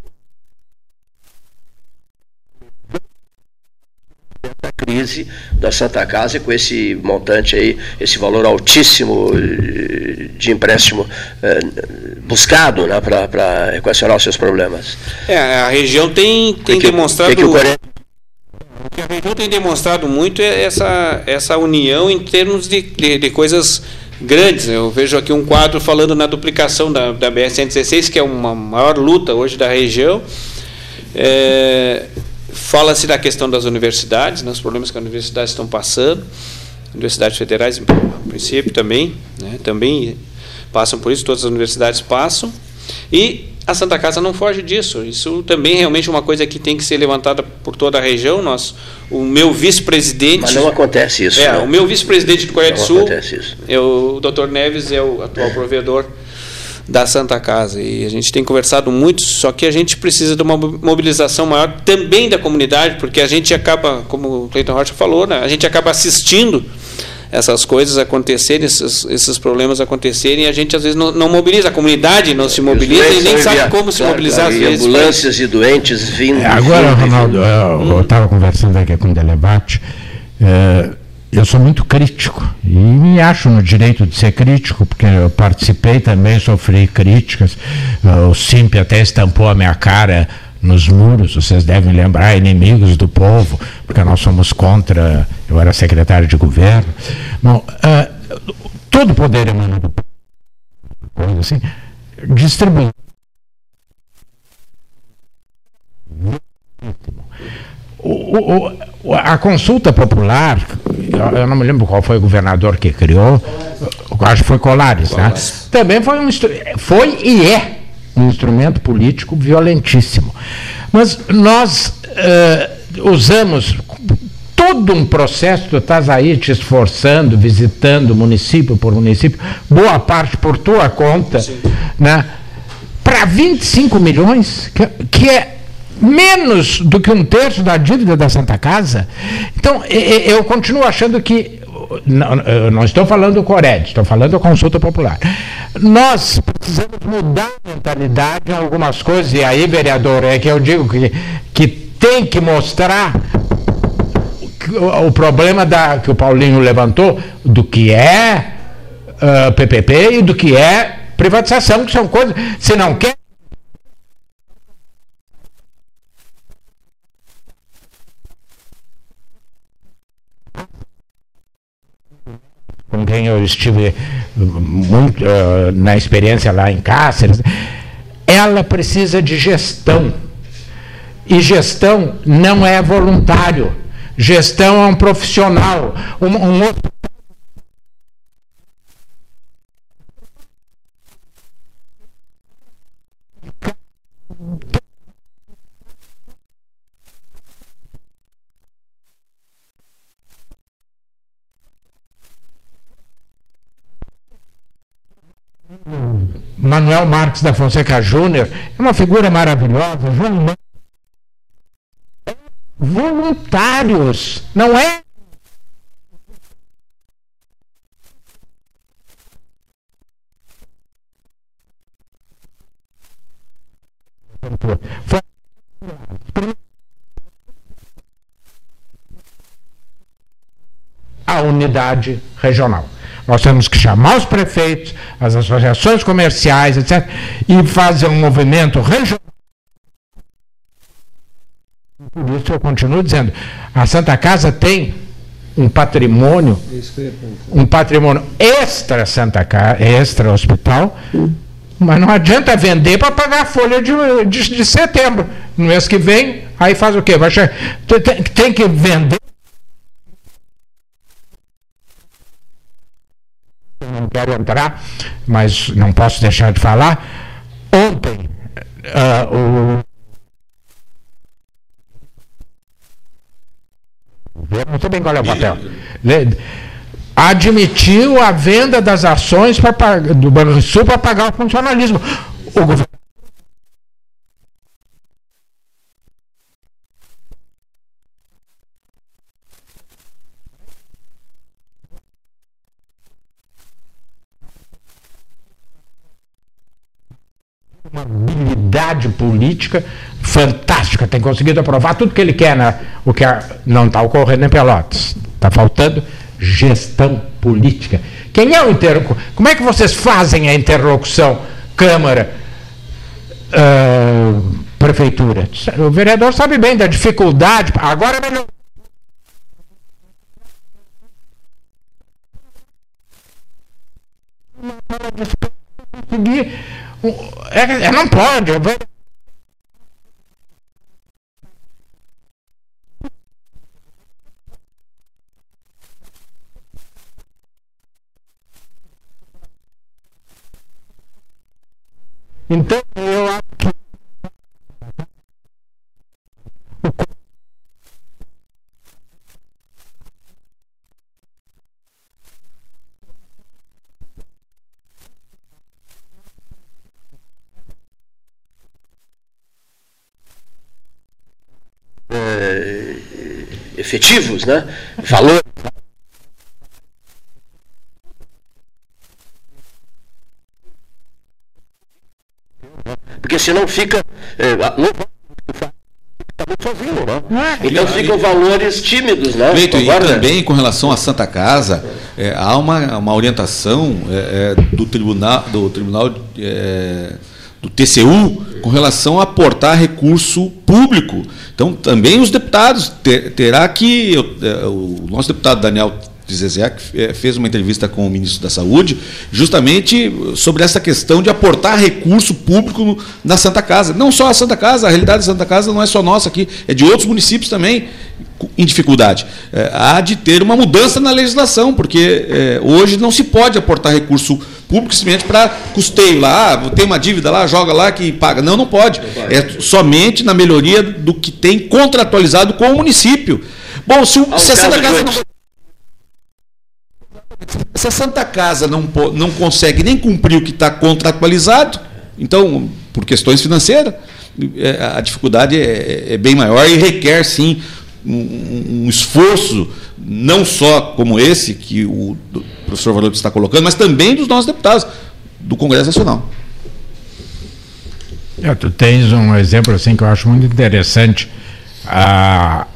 crise da Santa Casa com esse montante aí, esse valor altíssimo de empréstimo eh, buscado né, para equacionar os seus problemas. É, a região tem, tem Que que- demonstrado. que a região tem demonstrado muito é essa, essa união em termos de, de, de coisas grandes. Eu vejo aqui um quadro falando na duplicação da, da BR-116, que é uma maior luta hoje da região. É, Fala-se da questão das universidades, né, os problemas que as universidades estão passando. Universidades federais, a princípio, também, né, também passam por isso, todas as universidades passam. E a Santa Casa não foge disso. Isso também realmente é uma coisa que tem que ser levantada por toda a região. Nós, o meu vice-presidente. Mas não acontece isso. É, né? o meu vice-presidente do Coreia do Sul, acontece isso. é o Dr. Neves, é o atual provedor da Santa Casa. E a gente tem conversado muito, só que a gente precisa de uma mobilização maior também da comunidade, porque a gente acaba, como o Cleiton Rocha falou, né, a gente acaba assistindo essas coisas acontecerem, esses, esses problemas acontecerem, e a gente às vezes não, não mobiliza, a comunidade não se mobiliza e nem sabe como se mobilizar. Claro, e ambulâncias e doentes vindo. É, agora, vindo, Ronaldo, eu estava conversando aqui com o Delebate. É, eu sou muito crítico e me acho no direito de ser crítico, porque eu participei também, sofri críticas. O Simp até estampou a minha cara nos muros, vocês devem lembrar, inimigos do povo, porque nós somos contra, eu era secretário de governo. Bom, uh, todo poder emana do povo, assim, distribuir. O, o, a consulta popular, eu não me lembro qual foi o governador que criou, acho que foi Colares, né? Também foi um foi e é um instrumento político violentíssimo. Mas nós uh, usamos todo um processo, tu estás aí te esforçando, visitando município por município, boa parte por tua conta, né? para 25 milhões, que, que é menos do que um terço da dívida da Santa Casa. Então, eu continuo achando que não, não estou falando do Cored, estou falando da consulta popular. Nós precisamos mudar a mentalidade em algumas coisas, e aí, vereador, é que eu digo que, que tem que mostrar o, o problema da, que o Paulinho levantou do que é uh, ah, PPP e do que é privatização, que são coisas. Se não quer com quem eu estive muito uh, na experiência lá em Cáceres, ela precisa de gestão. E gestão não é voluntário. Gestão é um profissional. Um, um outro Marques da Fonseca Júnior, é uma figura maravilhosa. Voluntários, não é? a unidade regional. Nós temos que chamar os prefeitos, as associações comerciais, etc., e fazer um movimento regional. Por isso eu continuo dizendo, a Santa Casa tem um patrimônio, um patrimônio extra Santa Casa, extra hospital, mas não adianta vender para pagar a folha de, de, de, setembro. No mês que vem, aí faz o quê? Vai tem, tem que vender não quero entrar, mas não posso deixar de falar. Ontem, uh, o não sei bem qual é o papel. Admitiu a venda das ações pra, do Banco Sul para pagar o funcionalismo. O governo uma habilidade política fantástica, tem conseguido aprovar tudo que ele quer, né? o que não está ocorrendo em Pelotas. Está faltando gestão política. Quem é o interlocutor? Como é que vocês fazem a interlocução Câmara, uh, Prefeitura? O vereador sabe bem da dificuldade. Agora é melhor. conseguir é, é, não pode. Então, eu que efetivos, né? valores. Porque senão fica. É. Né? é. Então ficam valores tímidos, né? Leito, e também com relação à Santa Casa, é, há uma, uma orientação é, é do tribunal, do tribunal é, do TCU com relação a aportar recurso público. Então, também os, deputados ter, terá que eu- é, o nosso deputado Daniel Zezek eh, fez uma entrevista com o ministro da Saúde, justamente sobre essa questão de aportar recurso público na Santa Casa. Não só a Santa Casa, a realidade da Santa Casa não é só nossa aqui, é de outros municípios também em dificuldade. Eh, há de ter uma mudança na legislação, porque eh, hoje não se pode aportar recurso público simplesmente para custeio lá, ah, tem uma dívida lá, joga lá que paga. Não, não pode. É somente na melhoria do que tem contratualizado com o município. Bom, se, o, um se a Santa Casa não se a Santa Casa não, não consegue nem cumprir o que está contratualizado, então, por questões financeiras, é, a dificuldade é, é bem maior e requer, sim, um, um esforço, não só como esse que o professor Varoto está colocando, mas também dos nossos deputados do Congresso Nacional. É, tu tens um exemplo assim que eu acho muito interessante. A,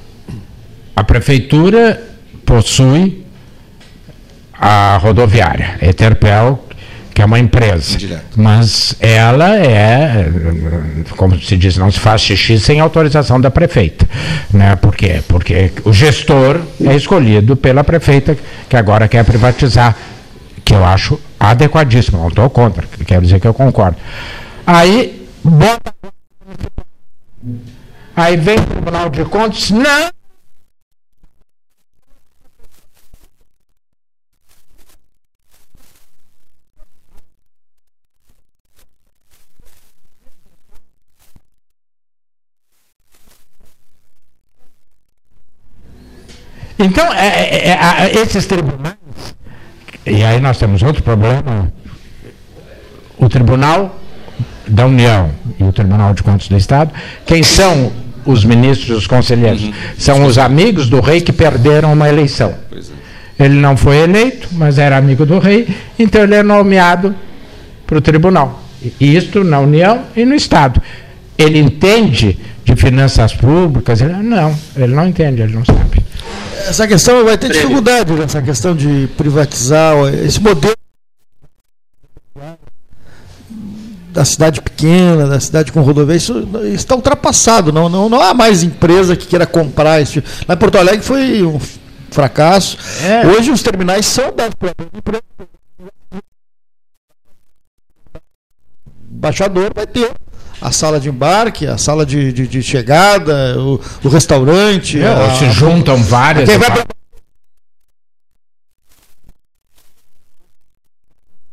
a prefeitura possui a rodoviária, Eterpel, que é uma empresa. Indireto. Mas ela é, como se diz, não se faz xixi sem autorização da prefeita. Né? Por quê? Porque o gestor é escolhido pela prefeita, que agora quer privatizar, que eu acho adequadíssimo, não estou contra, quero dizer que eu concordo. Aí, bota. Aí vem o Tribunal de Contas, não. Então, é, é, é, esses tribunais, e aí nós temos outro problema, o Tribunal da União e o Tribunal de Contas do Estado, quem são os ministros e os conselheiros? São os amigos do rei que perderam uma eleição. Ele não foi eleito, mas era amigo do rei, então ele é nomeado para o tribunal. Isto na União e no Estado. Ele entende de finanças públicas? Ele, não, ele não entende, ele não sabe. Essa questão vai ter dificuldade nessa questão de privatizar esse modelo da cidade pequena, da cidade com rodovia, isso está ultrapassado. Não, não, não há mais empresa que queira comprar isso. Lá em Porto Alegre foi um fracasso. É. Hoje os terminais são da empresa. Embaixador vai ter a sala de embarque, a sala de, de, de chegada, o, o restaurante. É, a- se juntam várias. quem vai pra...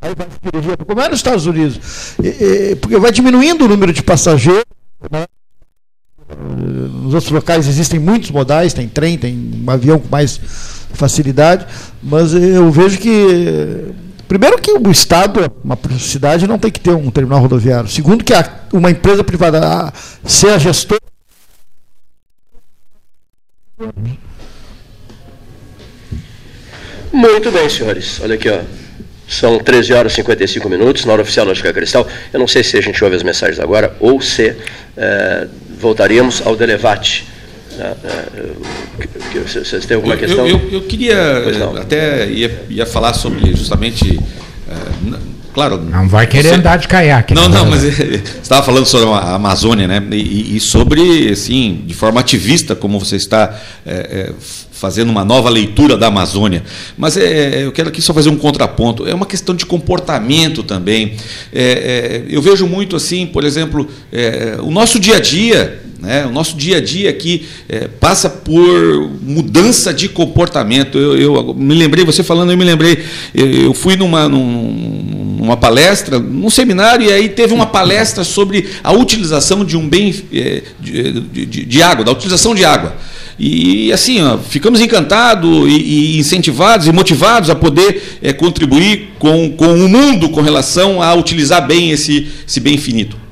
Aí vai dirigir, como é nos Estados Unidos, E- e- porque vai diminuindo o número de passageiros. né? Nos outros locais existem muitos modais, tem trem, tem um avião com mais facilidade, mas eu vejo que primeiro que o estado, uma cidade não tem que ter um terminal rodoviário. Segundo que uma empresa privada a, ser a gestora Muito bem, senhores. Olha aqui, ó. São 13 horas e 55 minutos, na hora oficial Lógica Cristal. Eu não sei se a gente ouve as mensagens agora ou se voltaríamos ao Delevate. Né? Que- que- Vocês têm alguma Eu- questão? Eu, eu, eu queria até ia, ia falar sobre justamente, n- claro. Não vai querer você- andar de caiaque. Não, né? não, mas você estava falando sobre a Amazônia, né? E, e sobre, assim, de forma ativista, como você está eh, eh, fazendo uma nova leitura da Amazônia. Mas eh, eu quero aqui só fazer um contraponto. É uma questão de comportamento também. Eu vejo muito assim, por exemplo, o nosso dia a dia. Né? O nosso dia a dia aqui eh, passa por mudança de comportamento. Eu, eu me lembrei, você falando, eu me lembrei. Eu, fui numa, num- numa palestra, num seminário, e aí teve uma palestra sobre a utilização de um bem eh, de, de- de- água, da utilização de água. E assim, ó, ficamos encantados e, e incentivados e motivados a poder eh, contribuir com, com o mundo com relação a utilizar bem esse, esse bem finito.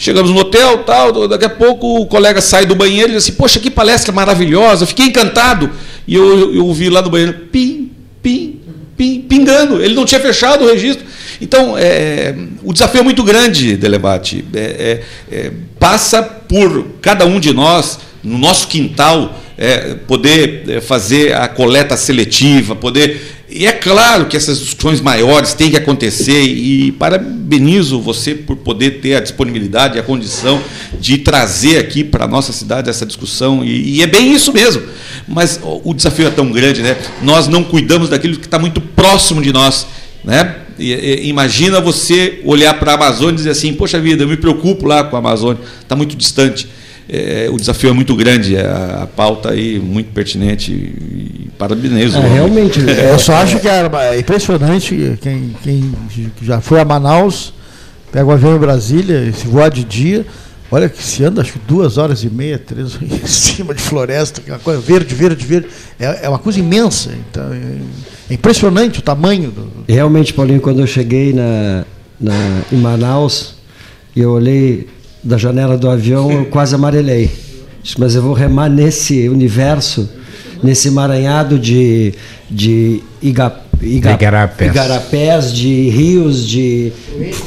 Chegamos no hotel, tal, daqui a pouco o colega sai do banheiro e diz assim, poxa, que palestra maravilhosa, fiquei encantado. E eu, eu ouvi lá do banheiro, pim, pim, pim, pingando. Ele não tinha fechado o registro. Então, é, o desafio é muito grande, Delebate. É, é, é, passa por cada um de nós, no nosso quintal, é, poder é, fazer a coleta seletiva, poder. E é claro que essas discussões maiores têm que acontecer, e parabenizo você por poder ter a disponibilidade, a condição de trazer aqui para a nossa cidade essa discussão, e, e, é bem isso mesmo. Mas o desafio é tão grande, né? Nós não cuidamos daquilo que está muito próximo de nós. Né? E, e, imagina você olhar para a Amazônia e dizer assim: Poxa vida, eu me preocupo lá com a Amazônia, está muito distante é, o desafio é muito grande, é a, a pauta aí muito pertinente e parabenizo. É, realmente, é, eu só acho que é impressionante quem, quem já foi a Manaus, pega o avião em Brasília, se voar de dia, olha que se anda acho que duas horas e meia, três em cima de floresta, uma coisa verde, verde, verde, é, é uma coisa imensa. Então, é, impressionante o tamanho. Do... Realmente, Paulinho, quando eu cheguei na, na, em Manaus, eu olhei da janela do avião, eu quase amarelei. Mas eu vou remar nesse universo, nesse emaranhado de, de iga, iga, igarapés. igarapés, de rios, de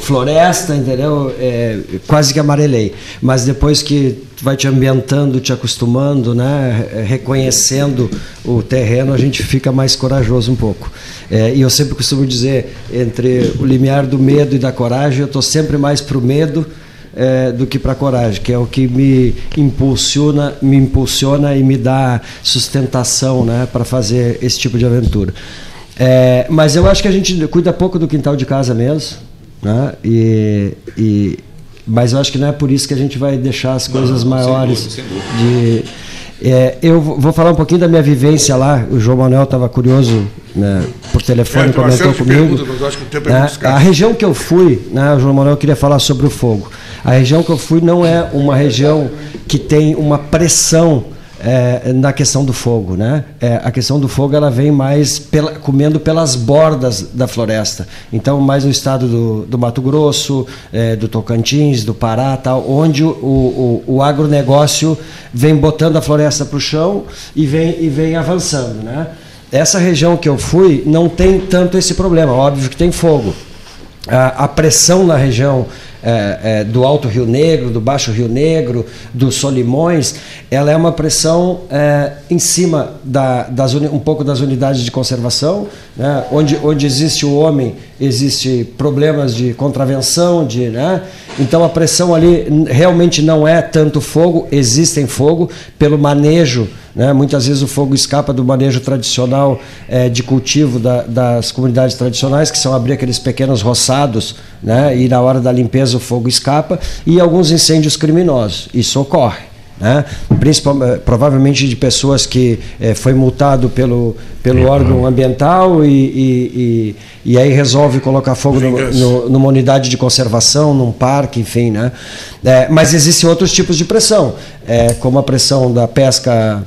floresta, entendeu? É, quase que amarelei. Mas depois que vai te ambientando, te acostumando, né? reconhecendo o terreno, a gente fica mais corajoso um pouco. É, e eu sempre costumo dizer, entre o limiar do medo e da coragem, eu estou sempre mais para o medo é, do que para a coragem, que é o que me impulsiona, me impulsiona e me dá sustentação né, para fazer esse tipo de aventura. É, mas eu acho que a gente cuida pouco do quintal de casa mesmo, né, e, e, mas eu acho que não é por isso que a gente vai deixar as coisas não, maiores. Sem dúvida, sem dúvida. De, é, eu vou falar um pouquinho da minha vivência lá. O João Manuel estava curioso né, por telefone, é, comentou comigo. Pergunta, né, a região que eu fui, né, João Manuel queria falar sobre o fogo. A região que eu fui não é uma região que tem uma pressão é, na questão do fogo, né? É, a questão do fogo ela vem mais pela, comendo pelas bordas da floresta. Então, mais no estado do, do Mato Grosso, é, do Tocantins, do Pará, tal, onde o, o, o agronegócio vem botando a floresta para o chão e vem, e vem avançando, né? Essa região que eu fui não tem tanto esse problema. Óbvio que tem fogo. A, a pressão na região é, é, do Alto Rio Negro, do Baixo Rio Negro, dos Solimões, ela é uma pressão é, em cima da, das, um pouco das unidades de conservação, né? onde, onde existe o homem, existe problemas de contravenção, de, né? então a pressão ali realmente não é tanto fogo, existem fogo pelo manejo né? Muitas vezes o fogo escapa do manejo tradicional é, de cultivo da, das comunidades tradicionais, que são abrir aqueles pequenos roçados, né? e na hora da limpeza o fogo escapa, e alguns incêndios criminosos. Isso ocorre. Né? Principalmente, provavelmente de pessoas que é, foi multado pelo, pelo órgão ambiental e, e, e, e, aí resolve colocar fogo no, no, numa unidade de conservação, num parque, enfim. Né? É, mas existem outros tipos de pressão, é, como a pressão da pesca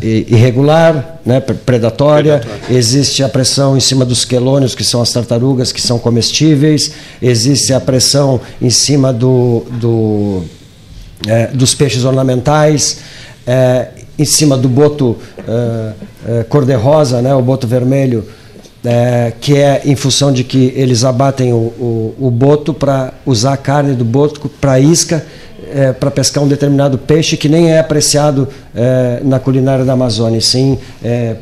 irregular, né, predatória. predatória. Existe a pressão em cima dos quelônios, que são as tartarugas que são comestíveis. Existe a pressão em cima do, do é, dos peixes ornamentais. É, em cima do boto é, é, cor-de-rosa, né, o boto vermelho, é, que é em função de que eles abatem o, o, o boto para usar a carne do boto para isca é, para pescar um determinado peixe que nem é apreciado é, na culinária da Amazônia, sim, é,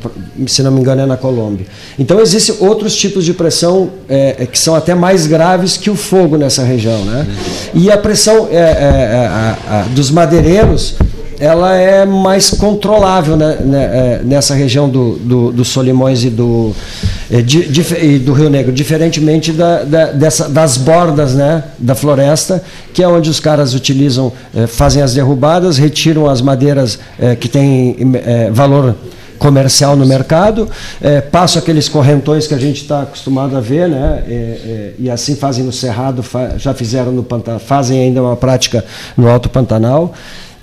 se não me engano, é na Colômbia. Então, existem outros tipos de pressão é, é, que são até mais graves que o fogo nessa região. Né? E a pressão é, a, a, dos madeireiros ela é mais controlável né, né, nessa região do, do, do Solimões e do, de, de, do Rio Negro, diferentemente da, da, dessa, das bordas né, da floresta, que é onde os caras utilizam, eh, fazem as derrubadas, retiram as madeiras que têm valor comercial no mercado, é, passam aqueles correntões que a gente está acostumado a ver, né? É, é, e assim fazem no Cerrado, fa já fizeram no Pantanal, fazem ainda uma prática no Alto Pantanal.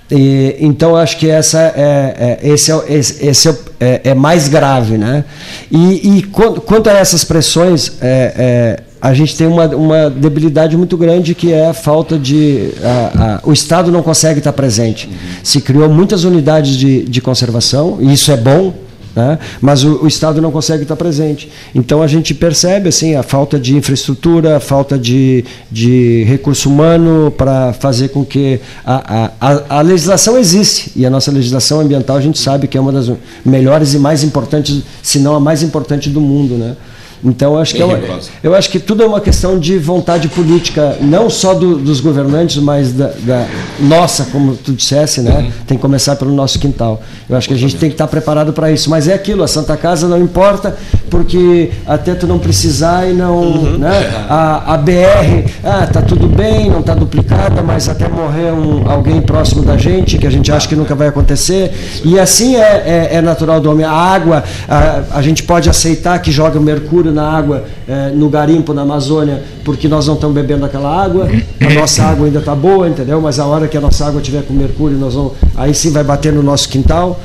E, então acho que essa é, é esse, é, esse, esse é, é, mais grave, né? E, e quanto, quanto, a essas pressões, é, é, a gente tem uma, uma debilidade muito grande que é a falta de a, a, o Estado não consegue estar presente. Se criou muitas unidades de, de conservação e isso é bom, né? mas o, o, Estado não consegue estar presente. Então a gente percebe assim a falta de infraestrutura, a falta de, de recurso humano para fazer com que a, a, a, legislação existe e a nossa legislação ambiental a gente sabe que é uma das melhores e mais importantes, se não a mais importante do mundo, né? Então acho que é uma, eu acho que tudo é uma questão de vontade política, não só do, dos governantes, mas da, da, nossa, como tu dissesse, né? Uhum. Tem que começar pelo nosso quintal. Eu acho que a gente tem que estar preparado para isso. Mas é aquilo, a Santa Casa não importa, porque até tu não precisar e não, uhum. né? A, a BR, ah, tá tudo bem, não está duplicada, mas até morrer um, alguém próximo da gente que a gente acha que nunca vai acontecer. E assim é, é, é natural do homem. A água, a, a gente pode aceitar que joga o mercúrio na água é, no garimpo na Amazônia, porque nós não estamos bebendo aquela água, a nossa água ainda está boa, entendeu? Mas a hora que a nossa água tiver com mercúrio, nós vamos, aí sim vai bater no nosso quintal.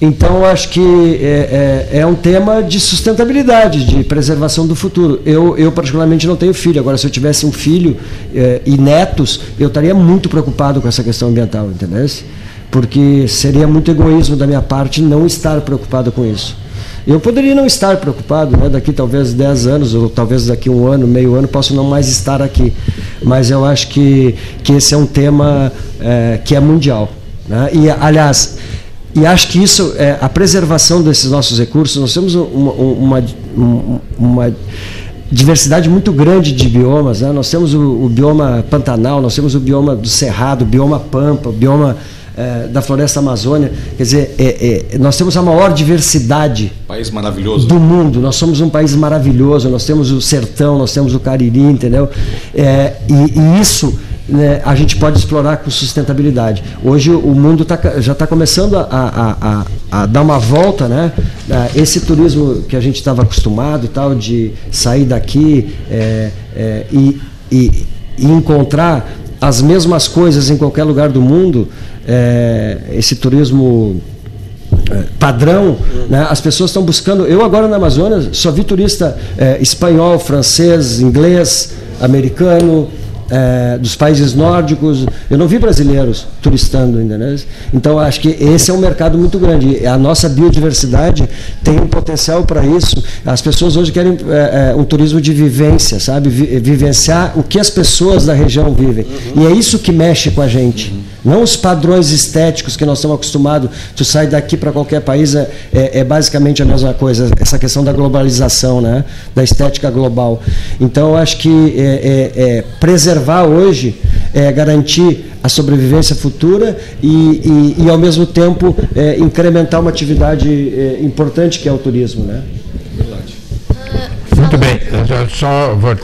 Então, acho que é, é, é, um tema de sustentabilidade, de preservação do futuro. Eu, eu, particularmente, não tenho filho. Agora, se eu tivesse um filho é, e netos, eu estaria muito preocupado com essa questão ambiental, entendeu? Porque seria muito egoísmo da minha parte não estar preocupado com isso. Eu poderia não estar preocupado, né? daqui talvez 10 anos, ou talvez daqui um ano, meio ano, posso não mais estar aqui. Mas eu acho que, que esse é um tema é, que é mundial. Né? E, aliás, e acho que isso, é, a preservação desses nossos recursos, nós temos uma, uma, uma, uma diversidade muito grande de biomas. Né? Nós temos o, o, bioma Pantanal, nós temos o bioma do Cerrado, o bioma Pampa, o bioma é, da floresta amazônia. Quer dizer, é, é, nós temos a maior diversidade país maravilhoso do mundo. Nós somos um país maravilhoso. Nós temos o sertão, nós temos o Cariri, entendeu? É, e, e, isso né, a gente pode explorar com sustentabilidade. Hoje o mundo tá, já está começando a, a, a, a, dar uma volta, né? Esse turismo que a gente estava acostumado, tal, de sair daqui é, é, e, e, e encontrar as mesmas coisas em qualquer lugar do mundo, é, esse turismo é, padrão, né? as pessoas estão buscando. Eu agora na Amazônia só vi turista é, espanhol, francês, inglês, americano, é, dos países nórdicos. Eu não vi brasileiros turistando ainda. Né? Então, acho que esse é um mercado muito grande. A nossa biodiversidade tem um potencial para isso. As pessoas hoje querem é, é, um turismo de vivência, sabe? vivenciar o que as pessoas da região vivem. Uhum. E é isso que mexe com a gente. Uhum. Não os padrões estéticos que nós estamos acostumados. Tu sai daqui para qualquer país, é, é, é, basicamente a mesma coisa. Essa questão da globalização, né? da estética global. Então, eu acho que é, é, é preservar hoje é garantir a sobrevivência futura e, e, e ao mesmo tempo, é, incrementar uma atividade importante que é o turismo. Né? Muito bem, eu só vou.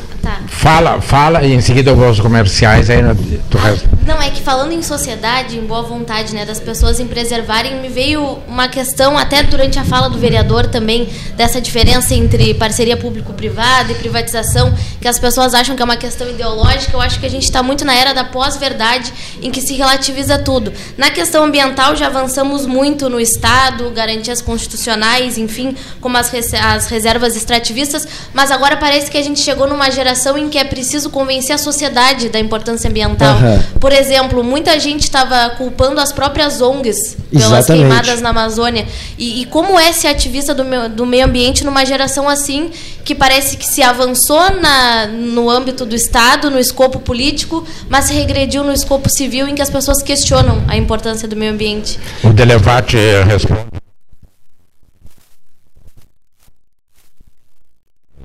Fala, fala e em seguida eu vou aos comerciais aí no, do resto. Não, é que falando em sociedade, em boa vontade, né, das pessoas em preservarem, me veio uma questão, até durante a fala do vereador também, dessa diferença entre parceria público-privada e privatização, que as pessoas acham que é uma questão ideológica. Eu acho que a gente está muito na era da pós-verdade, em que se relativiza tudo. Na questão ambiental, já avançamos muito no Estado, garantias constitucionais, enfim, como as, as reservas extrativistas, mas agora parece que a gente chegou numa geração em que é preciso convencer a sociedade da importância ambiental. Uhum. Por exemplo, muita gente estava culpando as próprias ONGs pelas Exatamente. queimadas na Amazônia. E, e, como é ser ativista do meio, do meio ambiente numa geração assim, que parece que se avançou na, no âmbito do Estado, no escopo político, mas se regrediu no escopo civil, em que as pessoas questionam a importância do meio ambiente? O Delevate responde.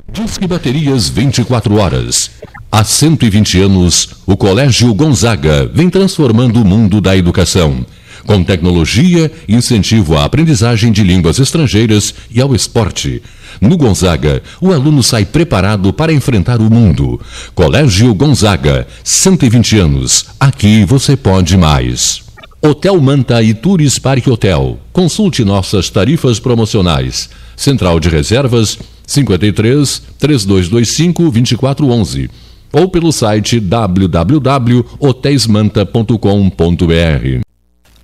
Disque Baterias 24 horas. Há 120 anos, o Colégio Gonzaga vem transformando o mundo da educação. Com tecnologia, incentivo à aprendizagem de línguas estrangeiras e ao esporte. No Gonzaga, o aluno sai preparado para enfrentar o mundo. Colégio Gonzaga, 120 anos. Aqui você pode mais. Hotel Manta e Tours Parque Hotel. Consulte nossas tarifas promocionais. Central de Reservas 53 3225 2411 ou pelo site www.hoteismanta.com.br.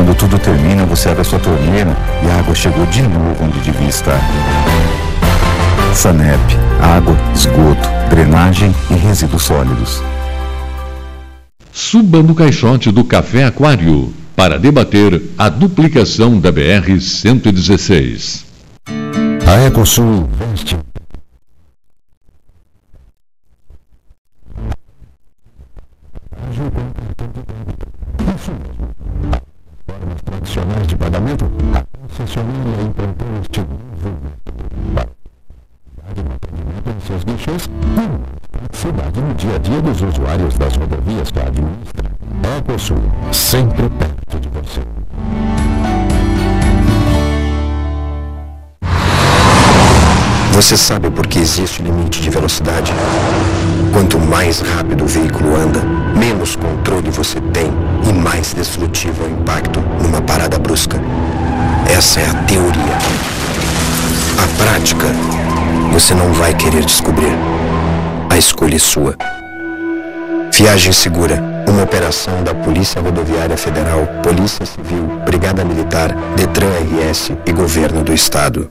Quando tudo termina, você abre a sua torneira e a água chegou de novo onde devia estar. Sanep, água, esgoto, drenagem e resíduos sólidos. Suba no caixote do Café Aquário para debater a duplicação da BR-116. A Ecosul Você sabe por que existe limite de velocidade? Quanto mais rápido o veículo anda, menos controle você tem e mais destrutivo é o impacto numa parada brusca. Essa é a teoria. A prática, você não vai querer descobrir. A escolha é sua. Viagem Segura, uma operação da Polícia Rodoviária Federal, Polícia Civil, Brigada Militar, Detran RS e Governo do Estado.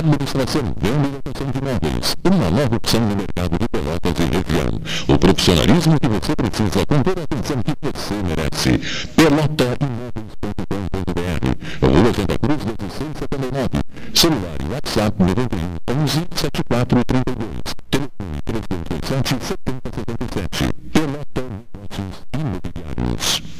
administração, venda e locação de imóveis. Uma nova opção no mercado de Pelotas e região. O profissionalismo que você precisa com toda a atenção que você merece. Pelota Imóveis.com.br Rua Santa Cruz, 1679. Celular e WhatsApp 91 11 74 32. Telefone 3227 7077. Pelota Imobiliários.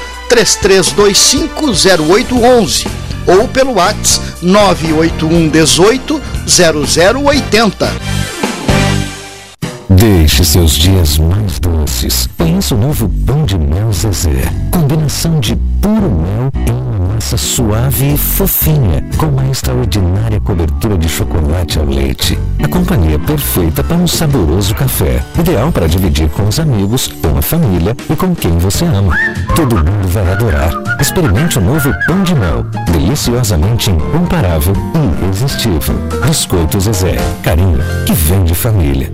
33250811 ou pelo WhatsApp 981 18 0080. Deixe seus dias mais doces. Conheça o novo pão de mel Zezé. Combinação de puro mel uma massa suave e fofinha, com uma extraordinária cobertura de chocolate ao leite. A companhia perfeita para um saboroso café. Ideal para dividir com os amigos, com a família e com quem você ama. Todo mundo vai adorar. Experimente o novo pão de mel. Deliciosamente incomparável e irresistível. Biscoito Zezé. Carinho que vem de família.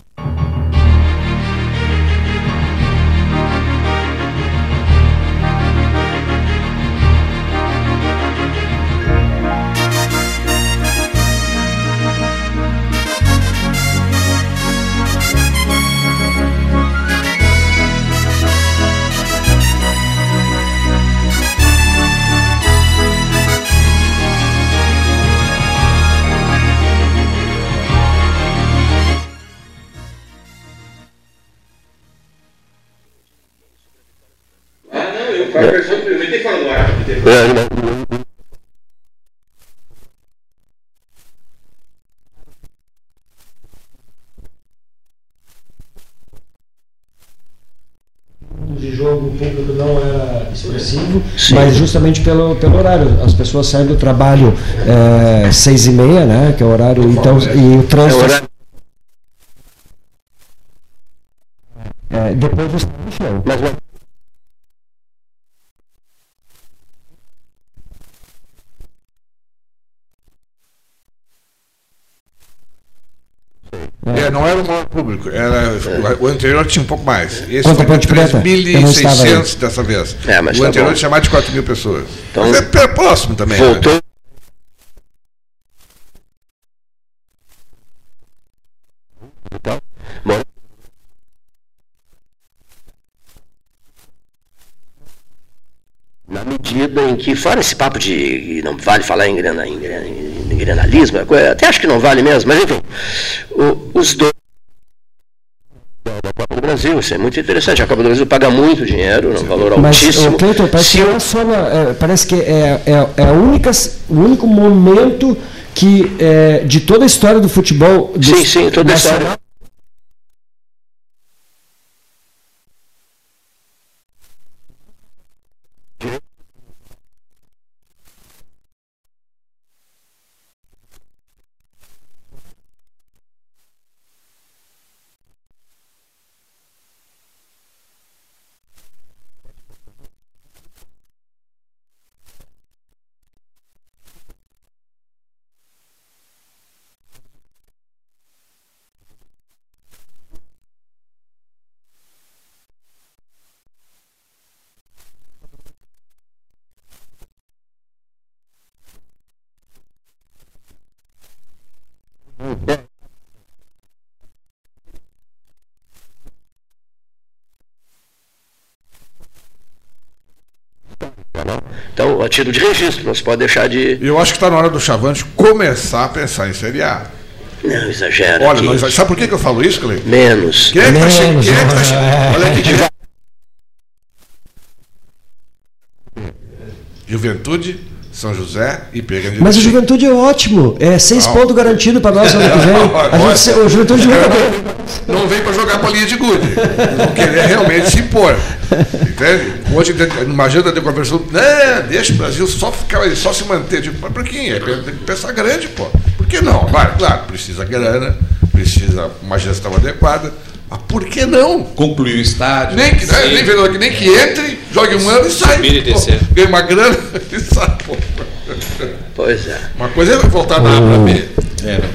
Expressivo, mas justamente pelo, pelo horário. As pessoas saem do trabalho é, seis e meia, né? Que é o horário, então, e o trânsito. É, depois do show. É, não era o maior público, era, o anterior tinha um pouco mais. Esse Quanto foi aí. 3.600 dessa vez. É, mas o tá anterior bom. tinha mais de 4 mil pessoas. Então- mas é pé- próximo também. né? Voltou. Então, bom. Na medida em que, fora esse papo de não vale falar em, grana, em, grana- em granalismo, é até acho que não vale mesmo, mas enfim, o- os dois da Copa do Brasil, isso é muito interessante. A Copa do Brasil paga muito dinheiro, um valor Mas, altíssimo. Cleiton, parece que, não é é, parece que é, é, é única, o único momento que é, de toda a história do futebol. do- Sim, sim, toda a nacional, história. Então, a título de registro, não se pode deixar de. Eu acho que está na hora do Chavante começar a pensar em Série A. Não exagera. Olha, não exagera. sabe por que, que eu falo isso, Cleiton? Menos. Quem é que está che- Menos, quem é que tá é. Olha aqui. Juventude, São José e Pega de Mas o Juventude é ótimo. É seis Não. pontos garantidos para nós ano que vem. A gente, o Juventude joga bem. Não vem para jogar bolinha de gude. Não querer realmente se impor. Entende? Hoje, numa agenda de conversão, né, deixa o Brasil só ficar, só se manter. Tipo, mas por quê? É, Tem que pensar grande, pô. Por que não? Claro, claro, precisa grana, precisa uma gestão adequada. Mas por que não? Concluir o estádio. Nem que, né, nem, que nem que entre, jogue um ano e sai. Subir e pô. descer. Ganha uma grana e sai, pô. Pois é. Uma coisa é voltar da A para B.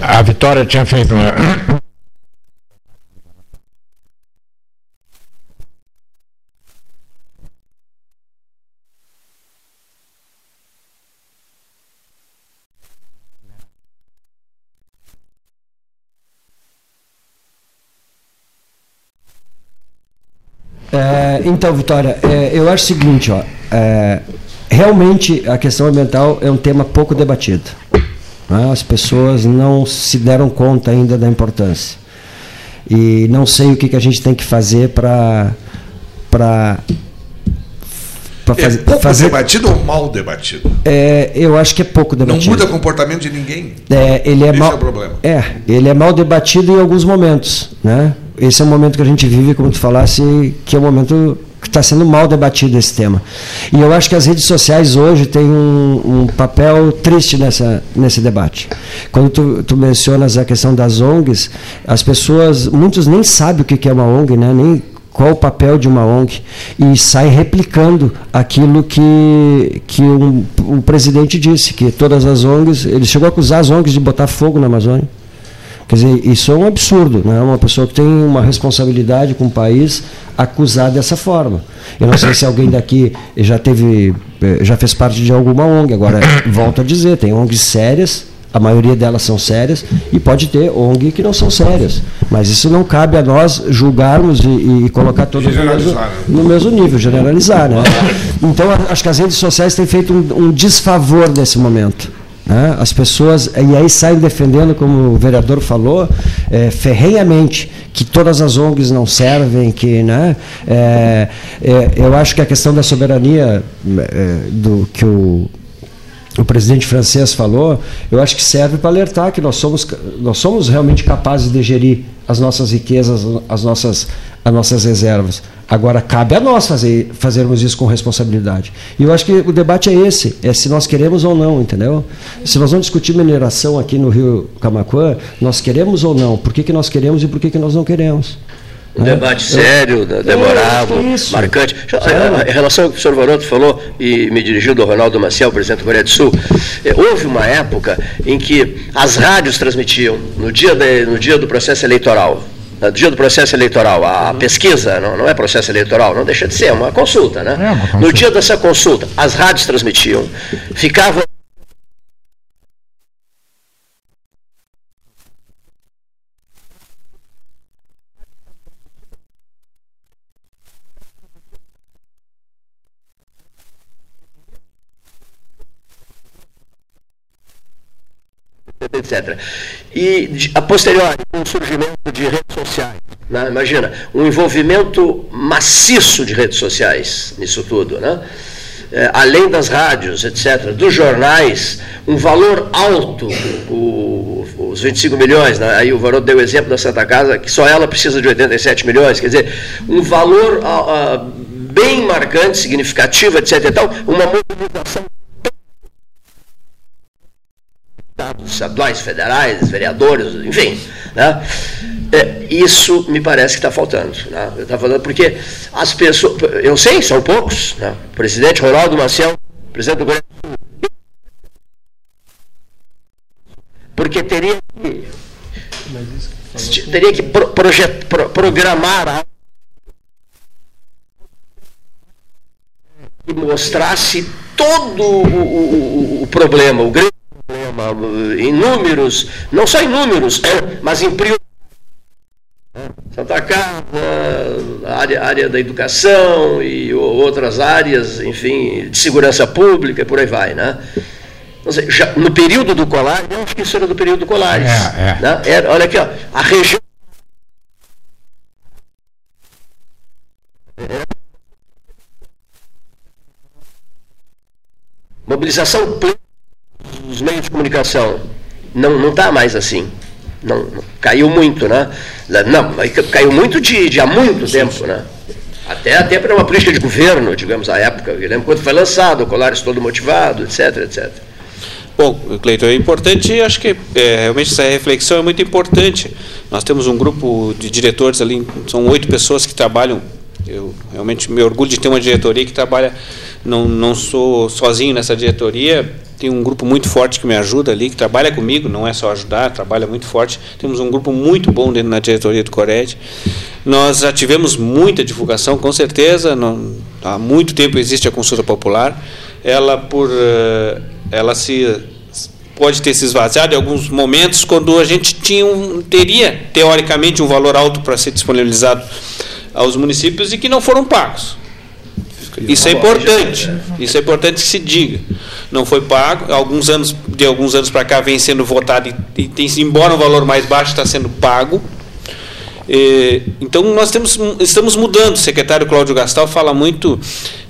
A Vitória tinha feito uma. É, então, Vitória, é, eu acho o seguinte, ó, é, realmente a questão ambiental é um tema pouco debatido. né? As pessoas não se deram conta ainda da importância. E não sei o que, que a gente tem que fazer para para É pouco debatido ou mal debatido? É, eu acho que é pouco Não debatido. muda o comportamento de ninguém. É, ele é Esse mal, é o problema. É, ele é mal debatido em alguns momentos, né? Esse é o momento que a gente vive, como tu falasse, que é o momento que está sendo mal debatido esse tema. E eu acho que as redes sociais hoje têm um, um papel triste nessa, nesse debate. Quando tu, tu mencionas a questão das ONGs, as pessoas, muitos nem sabem o que é uma ONG, né? Nem qual o papel de uma ONG e sai replicando aquilo que, que um, o presidente disse, que todas as ONGs, ele chegou a acusar as ONGs de botar fogo na Amazônia. Quer dizer, isso é um absurdo, né? Uma pessoa que tem uma responsabilidade com o país acusar dessa forma. Eu não sei se alguém daqui já teve, eh, já fez parte de alguma ONG. Agora, volto a dizer, tem ONGs sérias, a maioria delas são sérias, e pode ter ONG que não são sérias. Mas isso não cabe a nós julgarmos e, e colocar todas no mesmo, né? no mesmo nível, generalizar. Né? Então, acho que as redes sociais têm feito um, um desfavor nesse momento. Né? As pessoas, e aí saem defendendo, como o vereador falou, eh, ferrenhamente, que todas as ONGs não servem, que. Né? Eh, eh, eu acho que a questão da soberania eh, do que o o presidente francês falou, eu acho que serve para alertar que nós somos, nós somos realmente capazes de gerir as nossas riquezas, as nossas, as nossas reservas. Agora, cabe a nós fazer, fazermos isso com responsabilidade. E eu acho que o debate é esse, é se nós queremos ou não, entendeu? Se nós vamos discutir mineração aqui no Rio Camacuã, nós queremos ou não, por que, que nós queremos e por que, que nós não queremos. Um né? debate sério, de- demorado, É, marcante. Sério. Em relação ao que o senhor Varoto falou, e me dirigiu do Ronaldo Maciel, presidente do Coreia do Sul, eh, houve uma época em que as rádios transmitiam, no dia, de- no dia do processo eleitoral, no dia do processo eleitoral, a Uhum. pesquisa, não, não é processo eleitoral, não deixa de ser, é uma consulta, né? É uma consulta. No dia dessa consulta, as rádios transmitiam, ficavam etc. E a posteriori, com o surgimento de redes sociais, né? imagina, um envolvimento maciço de redes sociais nisso tudo, né? É, além das rádios, etc., dos jornais, um valor alto, o- os 25 milhões, né? aí o Varoto deu o exemplo da Santa Casa, que só ela precisa de 87 milhões, quer dizer, um valor ah, ah, bem marcante, significativo, etc. E tal, uma mobilização deputados estaduais, federais, vereadores, enfim. Né? É, isso me parece que está faltando. Né? Eu estava falando porque as pessoas. Eu sei, são poucos. Né? O presidente Ronaldo Maciel, presidente do governo. Porque teria que. Teria que pro, projet, pro, programar algo que mostrasse todo o, o- o problema, o grande problema, em números, não só em números, mas em prioridade. Santa Casa, área, área da educação e outras áreas, enfim, de segurança pública e por aí vai, né? Seja, já no período do Colares, eu acho que isso era do período do Colares. É, é. né? Era, olha aqui, ó, a região. Mobilização plena dos meios de comunicação. Não não está mais assim. Não, caiu muito, né? Não, caiu muito de, de há muito tempo, né? Até, até para uma política de governo, digamos, à época. Eu lembro quando foi lançado, o Colares todo motivado, etc, etc. Bom, Cleiton, é importante, acho que é, realmente essa reflexão é muito importante. Nós temos um grupo de diretores ali, são oito pessoas que trabalham. Eu realmente me orgulho de ter uma diretoria que trabalha, não, não sou sozinho nessa diretoria, tem um grupo muito forte que me ajuda ali, que trabalha comigo, não é só ajudar, trabalha muito forte. Temos um grupo muito bom dentro da diretoria do Cored. Nós já tivemos muita divulgação, com certeza, não- há muito tempo existe a consulta popular. Ela por eh, ela se pode ter se esvaziado em alguns momentos quando a gente tinha um, teria teoricamente um valor alto para ser disponibilizado aos municípios e que não foram pagos. Isso é importante. Isso é importante que se diga. Não foi pago. Alguns anos, de alguns anos para cá vem sendo votado e, e tem, embora o valor mais baixo está sendo pago. E, então nós temos, estamos mudando. O secretário Cláudio Gastal fala muito.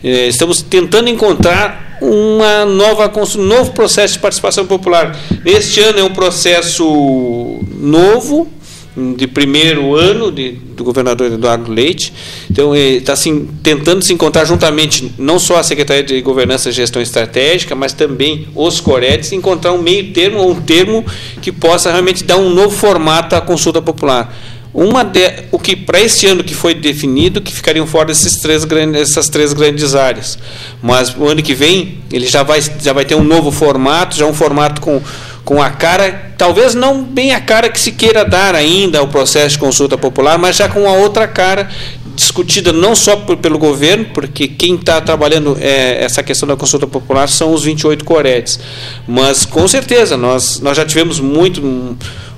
Eh, estamos tentando encontrar uma nova um novo processo de participação popular. Este ano é um processo novo, de primeiro ano de, do governador Eduardo Leite. Então, está assim, tentando se encontrar juntamente, não só a Secretaria de Governança e Gestão Estratégica, mas também os Coredes, encontrar um meio termo, ou um termo que possa realmente dar um novo formato à consulta popular. Uma de, o que para este ano que foi definido que ficariam fora esses três grandes, essas três grandes áreas, mas o ano que vem ele já vai já vai ter um novo formato, já um formato com com a cara, talvez não bem a cara que se queira dar ainda ao processo de consulta popular, mas já com a outra cara discutida não só por, pelo governo, porque quem está trabalhando é, essa questão da consulta popular são os 28 coretes, mas com certeza nós, nós já tivemos muito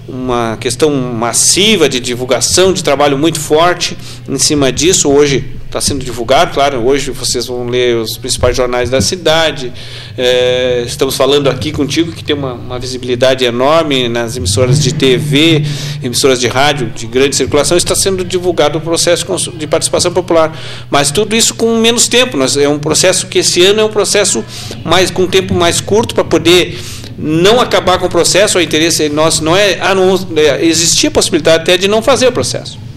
uma questão massiva de divulgação, de trabalho muito forte em cima disso. Hoje está sendo divulgado, claro, hoje vocês vão ler os principais jornais da cidade. É, estamos falando aqui contigo que tem uma, uma, visibilidade enorme nas emissoras de TV, emissoras de rádio de grande circulação, está sendo divulgado o processo de participação popular. Mas tudo isso com menos tempo. Nós, é um processo que esse ano é um processo mais com um tempo mais curto para poder não acabar com o processo, o interesse nosso não é, ah, não, é, existia a possibilidade até de não fazer o processo.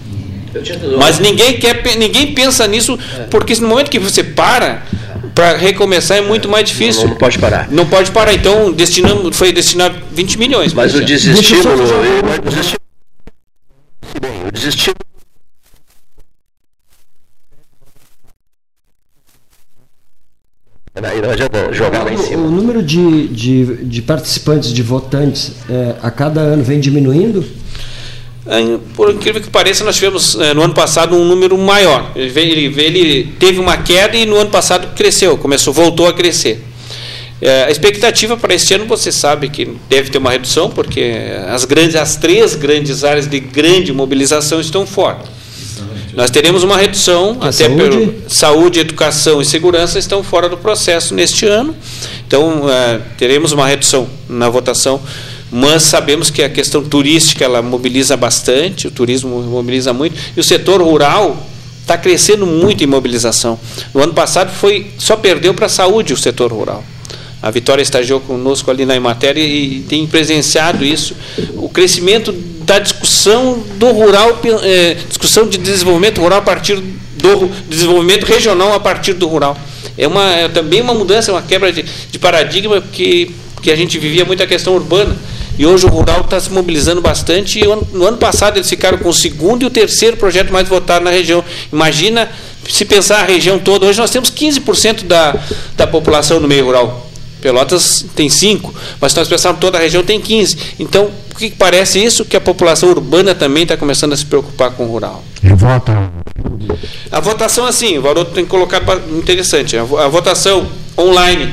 Mas ninguém quer, ninguém pensa nisso, é. porque no momento que você para, para recomeçar é muito mais difícil. Não, não, pode parar. Não pode parar. Então, destinamos, foi destinado 20 milhões. Mas o desestímulo, o desestímulo. Bem, o desestímulo Aí não adianta jogar lá em cima. O número de, de, de participantes, de votantes, é, a cada ano vem diminuindo? Por incrível que pareça, nós tivemos é, no ano passado um número maior. Ele, ele, teve uma queda e no ano passado cresceu, começou, voltou a crescer. É, a expectativa para este ano, você sabe que deve ter uma redução, porque as, grandes, as três grandes áreas de grande mobilização estão fora. Nós teremos uma redução, até saúde? pelo saúde, educação e segurança estão fora do processo neste ano. Então, é, teremos uma redução na votação, mas sabemos que a questão turística ela mobiliza bastante, o turismo mobiliza muito, e o setor rural está crescendo muito em mobilização. No ano passado foi só perdeu para a saúde o setor rural. A Vitória estagiou conosco ali na Imatéria e tem presenciado isso. O crescimento da discussão do rural, é, discussão de desenvolvimento rural a partir do desenvolvimento regional a partir do rural. É, uma, é também uma mudança, uma quebra de, de paradigma, porque, porque a gente vivia muito a questão urbana. E hoje o rural está se mobilizando bastante. E no ano passado eles ficaram com o segundo e o terceiro projeto mais votado na região. Imagina se pensar a região toda. Hoje nós temos 15% da, da população no meio rural. Pelotas tem 5, mas se nós pensarmos toda a região tem 15. Então, o que parece isso? Que a população urbana também está começando a se preocupar com o rural. E vota? A votação, assim, o Varoto tem colocado interessante. A votação online,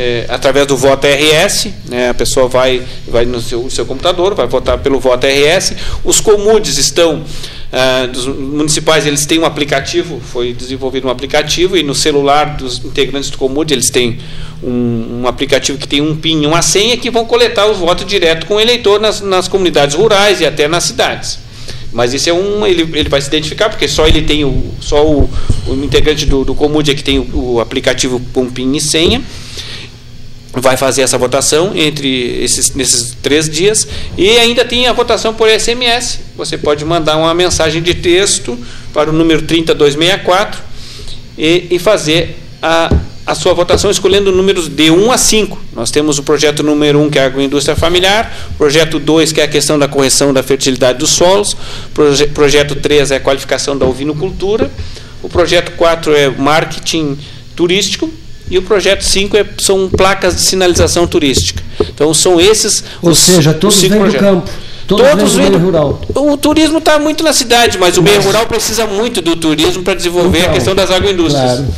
é, através do voto RS, né, a pessoa vai, vai no seu, seu computador, vai votar pelo voto RS. Os comudes estão Uh, dos municipais eles têm um aplicativo, foi desenvolvido um aplicativo e no celular dos integrantes do Comud eles têm um, um, aplicativo que tem um PIN uma senha que vão coletar os votos direto com o eleitor nas, nas comunidades rurais e até nas cidades. Mas isso é um, ele, ele vai se identificar porque só ele tem o, só o, o integrante do, do é que tem o, o aplicativo com PIN e senha vai fazer essa votação entre esses nesses três dias e ainda tem a votação por SMS. Você pode mandar uma mensagem de texto para o número 30264 e, e fazer a, a sua votação escolhendo números de 1 a 5. Nós temos o projeto número 1, que é a agroindústria familiar, projeto 2, que é a questão da correção da fertilidade dos solos, proje, projeto 3 é a qualificação da ovinocultura, o projeto 4 é marketing turístico, e o projeto 5 é, são placas de sinalização turística. Então são esses Ou os, seja, todos vêm do campo. Todos, todos vêm do meio rural. O turismo está muito na cidade, mas o meio rural precisa muito do turismo para desenvolver então, a questão das agroindústrias. Claro.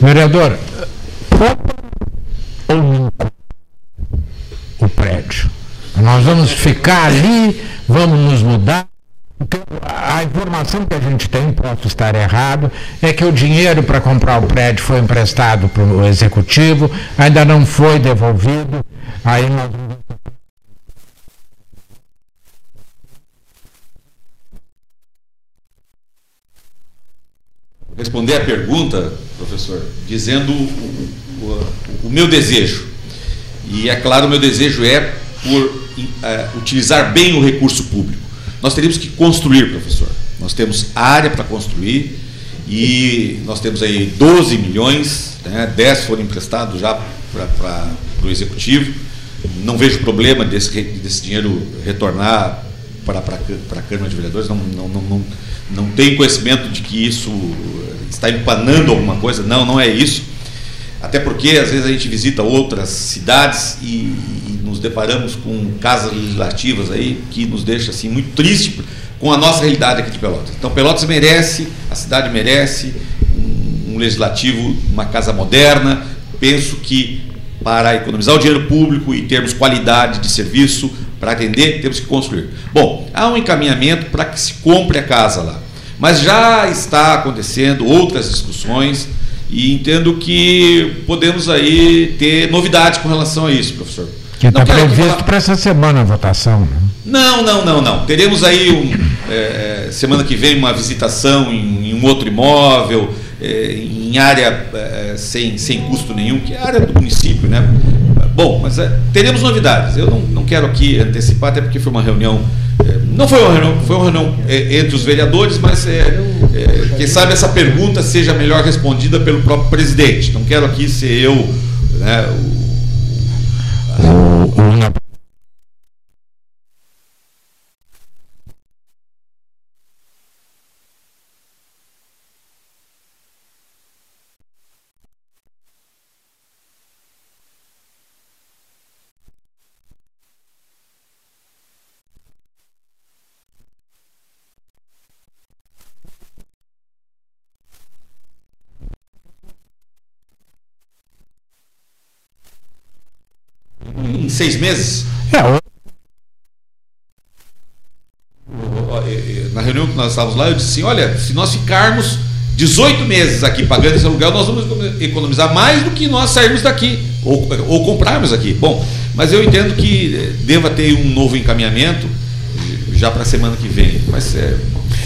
Vereador, o prédio. Nós vamos ficar ali, vamos nos mudar. A informação que a gente tem, posso estar errado, é que o dinheiro para comprar o prédio foi emprestado para o executivo, ainda não foi devolvido. Aí nós responder a pergunta, professor, dizendo o, o, o, meu desejo. E é claro, o meu desejo é por uh, utilizar bem o recurso público. Nós teríamos que construir, professor. Nós temos área para construir e nós temos aí 12 milhões, né, 10 foram emprestados já para o executivo. Não vejo problema desse, desse dinheiro retornar para, para, para a Câmara de Vereadores, não, não, não, não, não tenho conhecimento de que isso está empanando alguma coisa, não, não é isso. Até porque às vezes a gente visita outras cidades e, e nos deparamos com casas legislativas aí que nos deixa assim muito triste com a nossa realidade aqui de Pelotas. Então Pelotas merece, a cidade merece um, um legislativo, uma casa moderna. Penso que para economizar o dinheiro público e termos qualidade de serviço para atender, temos que construir. Bom, há um encaminhamento para que se compre a casa lá. Mas já está acontecendo outras discussões e entendo que podemos aí ter novidades com relação a isso, professor. Que está previsto para essa semana a votação. Né? Não, não, não, não. Teremos aí um, é, semana que vem uma visitação em, em um outro imóvel, é, em área é, sem, sem custo nenhum, que é a área do município, né? Bom, mas é, teremos novidades. Eu não, não quero aqui antecipar, até porque foi uma reunião é, não foi uma reunião, foi uma reunião é, entre os vereadores, mas é, é, quem sabe essa pergunta seja melhor respondida pelo próprio presidente. Não quero aqui ser eu né, o, em seis meses. É, na reunião que nós estávamos lá, eu disse assim: olha, se nós ficarmos 18 meses aqui pagando esse aluguel, nós vamos economizar mais do que nós sairmos daqui, ou, ou comprarmos aqui. Bom, mas eu entendo que eh, deva ter um novo encaminhamento já para a semana que vem. Mas é,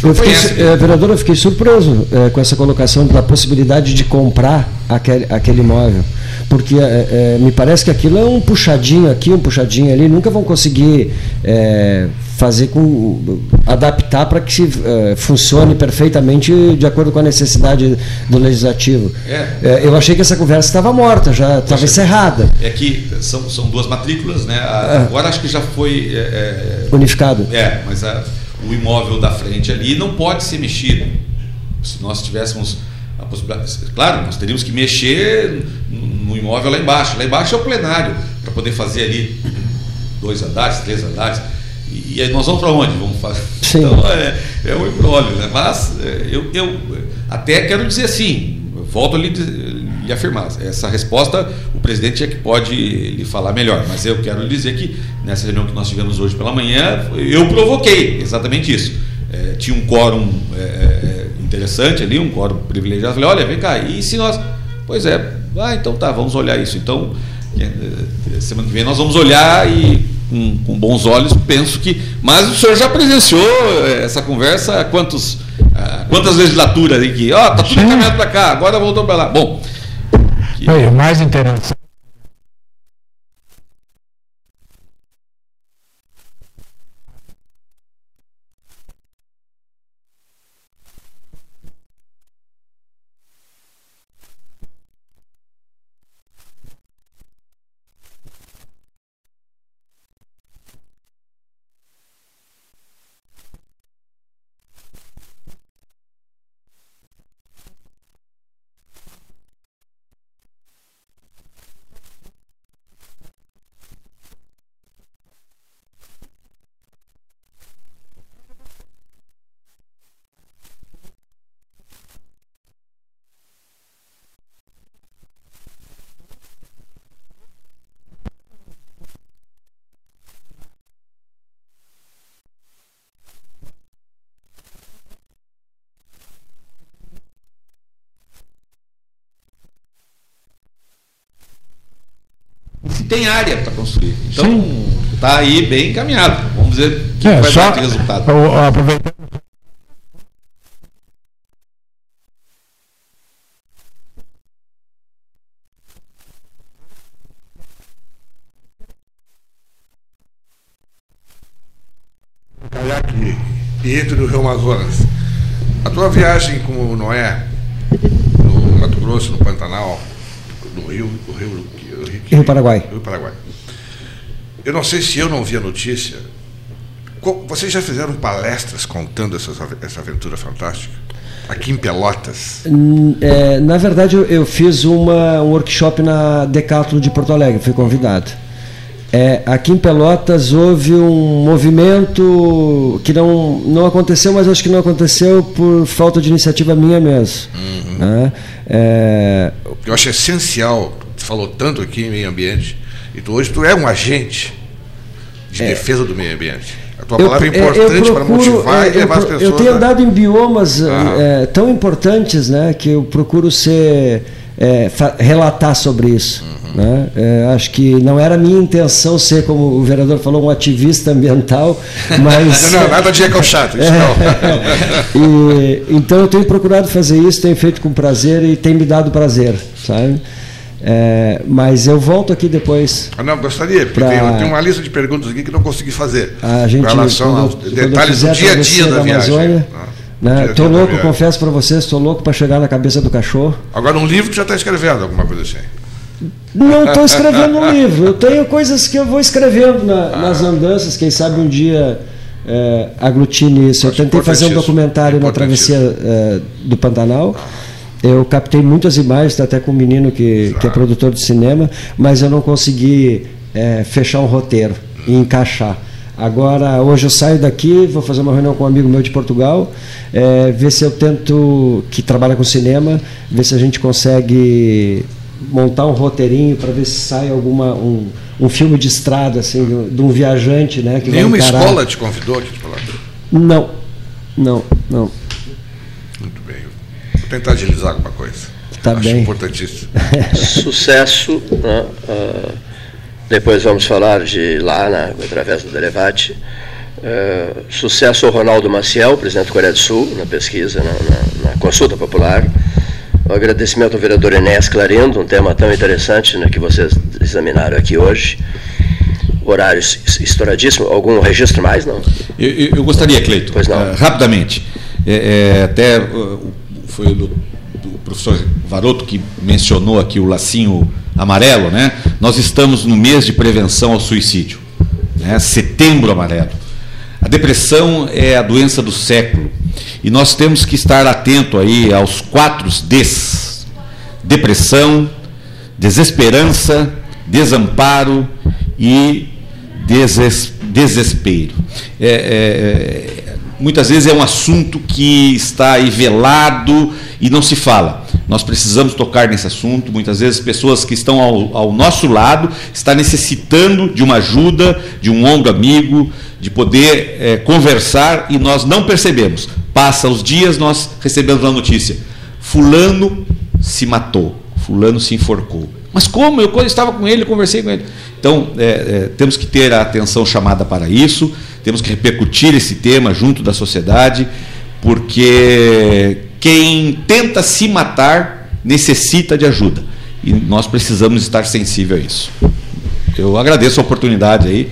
eu fiquei, é, vereador, eu fiquei surpreso é, com essa colocação da possibilidade de comprar aquele, aquele imóvel porque é, é, me parece que aquilo é um puxadinho aqui, um puxadinho ali, nunca vão conseguir é, fazer com adaptar para que se, é, funcione perfeitamente de acordo com a necessidade do legislativo. É. É, eu achei que essa conversa estava morta, já estava encerrada. É que são, são duas matrículas, né? A, agora acho que já foi unificado. É, mas a, o imóvel da frente ali não pode ser mexido. Se nós tivéssemos a possibilidade, claro, nós teríamos que mexer imóvel lá embaixo. Lá embaixo é o plenário, para poder fazer ali dois andares, três andares. E, aí nós vamos para onde? Vamos fazer. Sim. Então é, é um embrólio, né? Mas é, eu, eu até quero dizer assim, volto a lhe, lhe afirmar, essa resposta o presidente é que pode lhe falar melhor, mas eu quero lhe dizer que nessa reunião que nós tivemos hoje pela manhã, eu provoquei exatamente isso. É, tinha um quórum é, é interessante ali, um quórum privilegiado. Falei, olha, vem cá, e se nós. Pois é, ah, então tá, vamos olhar isso. Então, eh, semana que vem nós vamos olhar e com, com bons olhos penso que. Mas o senhor já presenciou essa conversa quantos, ah, quantas legislaturas aí que, ó, oh, tá tudo encaminhado para cá, agora voltou para lá. Bom. Que... o mais interessante tem área para construir. Então, está aí bem encaminhado. Vamos ver o que É, vai só- dar de resultado. o- aproveitando Caiaque e entre no Rio Amazonas. A tua viagem com o Noé, no Mato Grosso, no Pantanal, no Rio, o Rio, Rio, Rio Paraguai. Rio Paraguai. Eu não sei se eu não vi a notícia. Vocês já fizeram palestras contando essas essa aventura fantástica? Aqui em Pelotas. Hum, é, na verdade, eu, eu fiz uma, um workshop na Decathlon de Porto Alegre, fui convidado. É, aqui em Pelotas houve um movimento que não, não aconteceu, mas acho que não aconteceu por falta de iniciativa minha mesmo. né? É, Eu acho essencial, falou tanto aqui em meio ambiente, e tu, hoje tu é um agente de defesa do meio ambiente. A tua palavra é eu importante para procuro, motivar é, e levar eu, as pessoas. Eu tenho a- andado em biomas Ah. é, tão importantes né, que eu procuro ser é, relatar sobre isso. Uhum. né? É, acho que não era minha intenção ser, como o vereador falou, um ativista ambiental, mas. Não, não, nada de eco chato, isso não. E, então eu tenho procurado fazer isso, tenho feito com prazer e tem me dado prazer, sabe? É, mas eu volto aqui depois. Ah, não, gostaria, porque Pra- tem, tem uma lista de perguntas aqui que não consegui fazer. A gente, com relação quando- aos detalhes do dia a dia da, viagem. Amazônia, Ah, né? Tô da louco, viagem. confesso para vocês, estou louco para chegar na cabeça do cachorro. Agora, um livro tu já está escrevendo, alguma coisa assim. Não estou escrevendo um livro, eu tenho coisas que eu vou escrevendo na- Ah. nas andanças, quem sabe um dia é, aglutine isso. Eu tentei fazer um documentário na travessia é, do Pantanal. Eu captei muitas imagens, até com um menino que, que é produtor de cinema, mas eu não consegui é, fechar um roteiro e encaixar. Agora, hoje eu saio daqui, vou fazer uma reunião com um amigo meu de Portugal, é, ver se eu tento, que trabalha com cinema, ver se a gente consegue montar um roteirinho para ver se sai alguma um, um filme de estrada assim de, um viajante né que Nenhuma encarar... escola te convidou aqui de falar? não não não tentar agilizar alguma coisa. Tá Acho bem. importantíssimo. Sucesso. né? Ah, depois vamos falar de lá, na, através do Derevate. Ah, sucesso ao Ronaldo Maciel, presidente da Coreia do Sul, na pesquisa, na, na- na consulta popular. O agradecimento ao vereador Enéas Clarindo, um tema tão interessante né, que vocês examinaram aqui hoje. Horário es- estouradíssimo. Algum registro mais? Não? Eu, eu- gostaria, Cleito, eh, rapidamente, é, é, até uh, foi o do, professor Varoto que mencionou aqui o lacinho amarelo, né? Nós estamos no mês de prevenção ao suicídio, né? setembro amarelo. A depressão é a doença do século e nós temos que estar atento aí aos quatro Ds: depressão, desesperança, desamparo e deses- desespero. É, é, é, muitas vezes é um assunto que está aí velado e não se fala. Nós precisamos tocar nesse assunto. Muitas vezes pessoas que estão ao, ao nosso lado estão necessitando de uma ajuda, de um ombro amigo, de poder é, conversar e nós não percebemos. Passa os dias, nós recebemos uma notícia: Fulano se matou, Fulano se enforcou. Mas como? Eu estava com ele, conversei com ele. Então, é, é, temos que ter a atenção chamada para isso, temos que repercutir esse tema junto da sociedade, porque quem tenta se matar necessita de ajuda. E nós precisamos estar sensíveis a isso. Eu agradeço a oportunidade aí.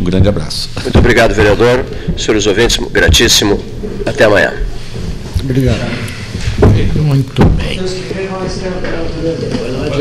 Um grande abraço. Muito obrigado, vereador. Senhores ouvintes, gratíssimo. Até amanhã. Obrigado. Muito bem.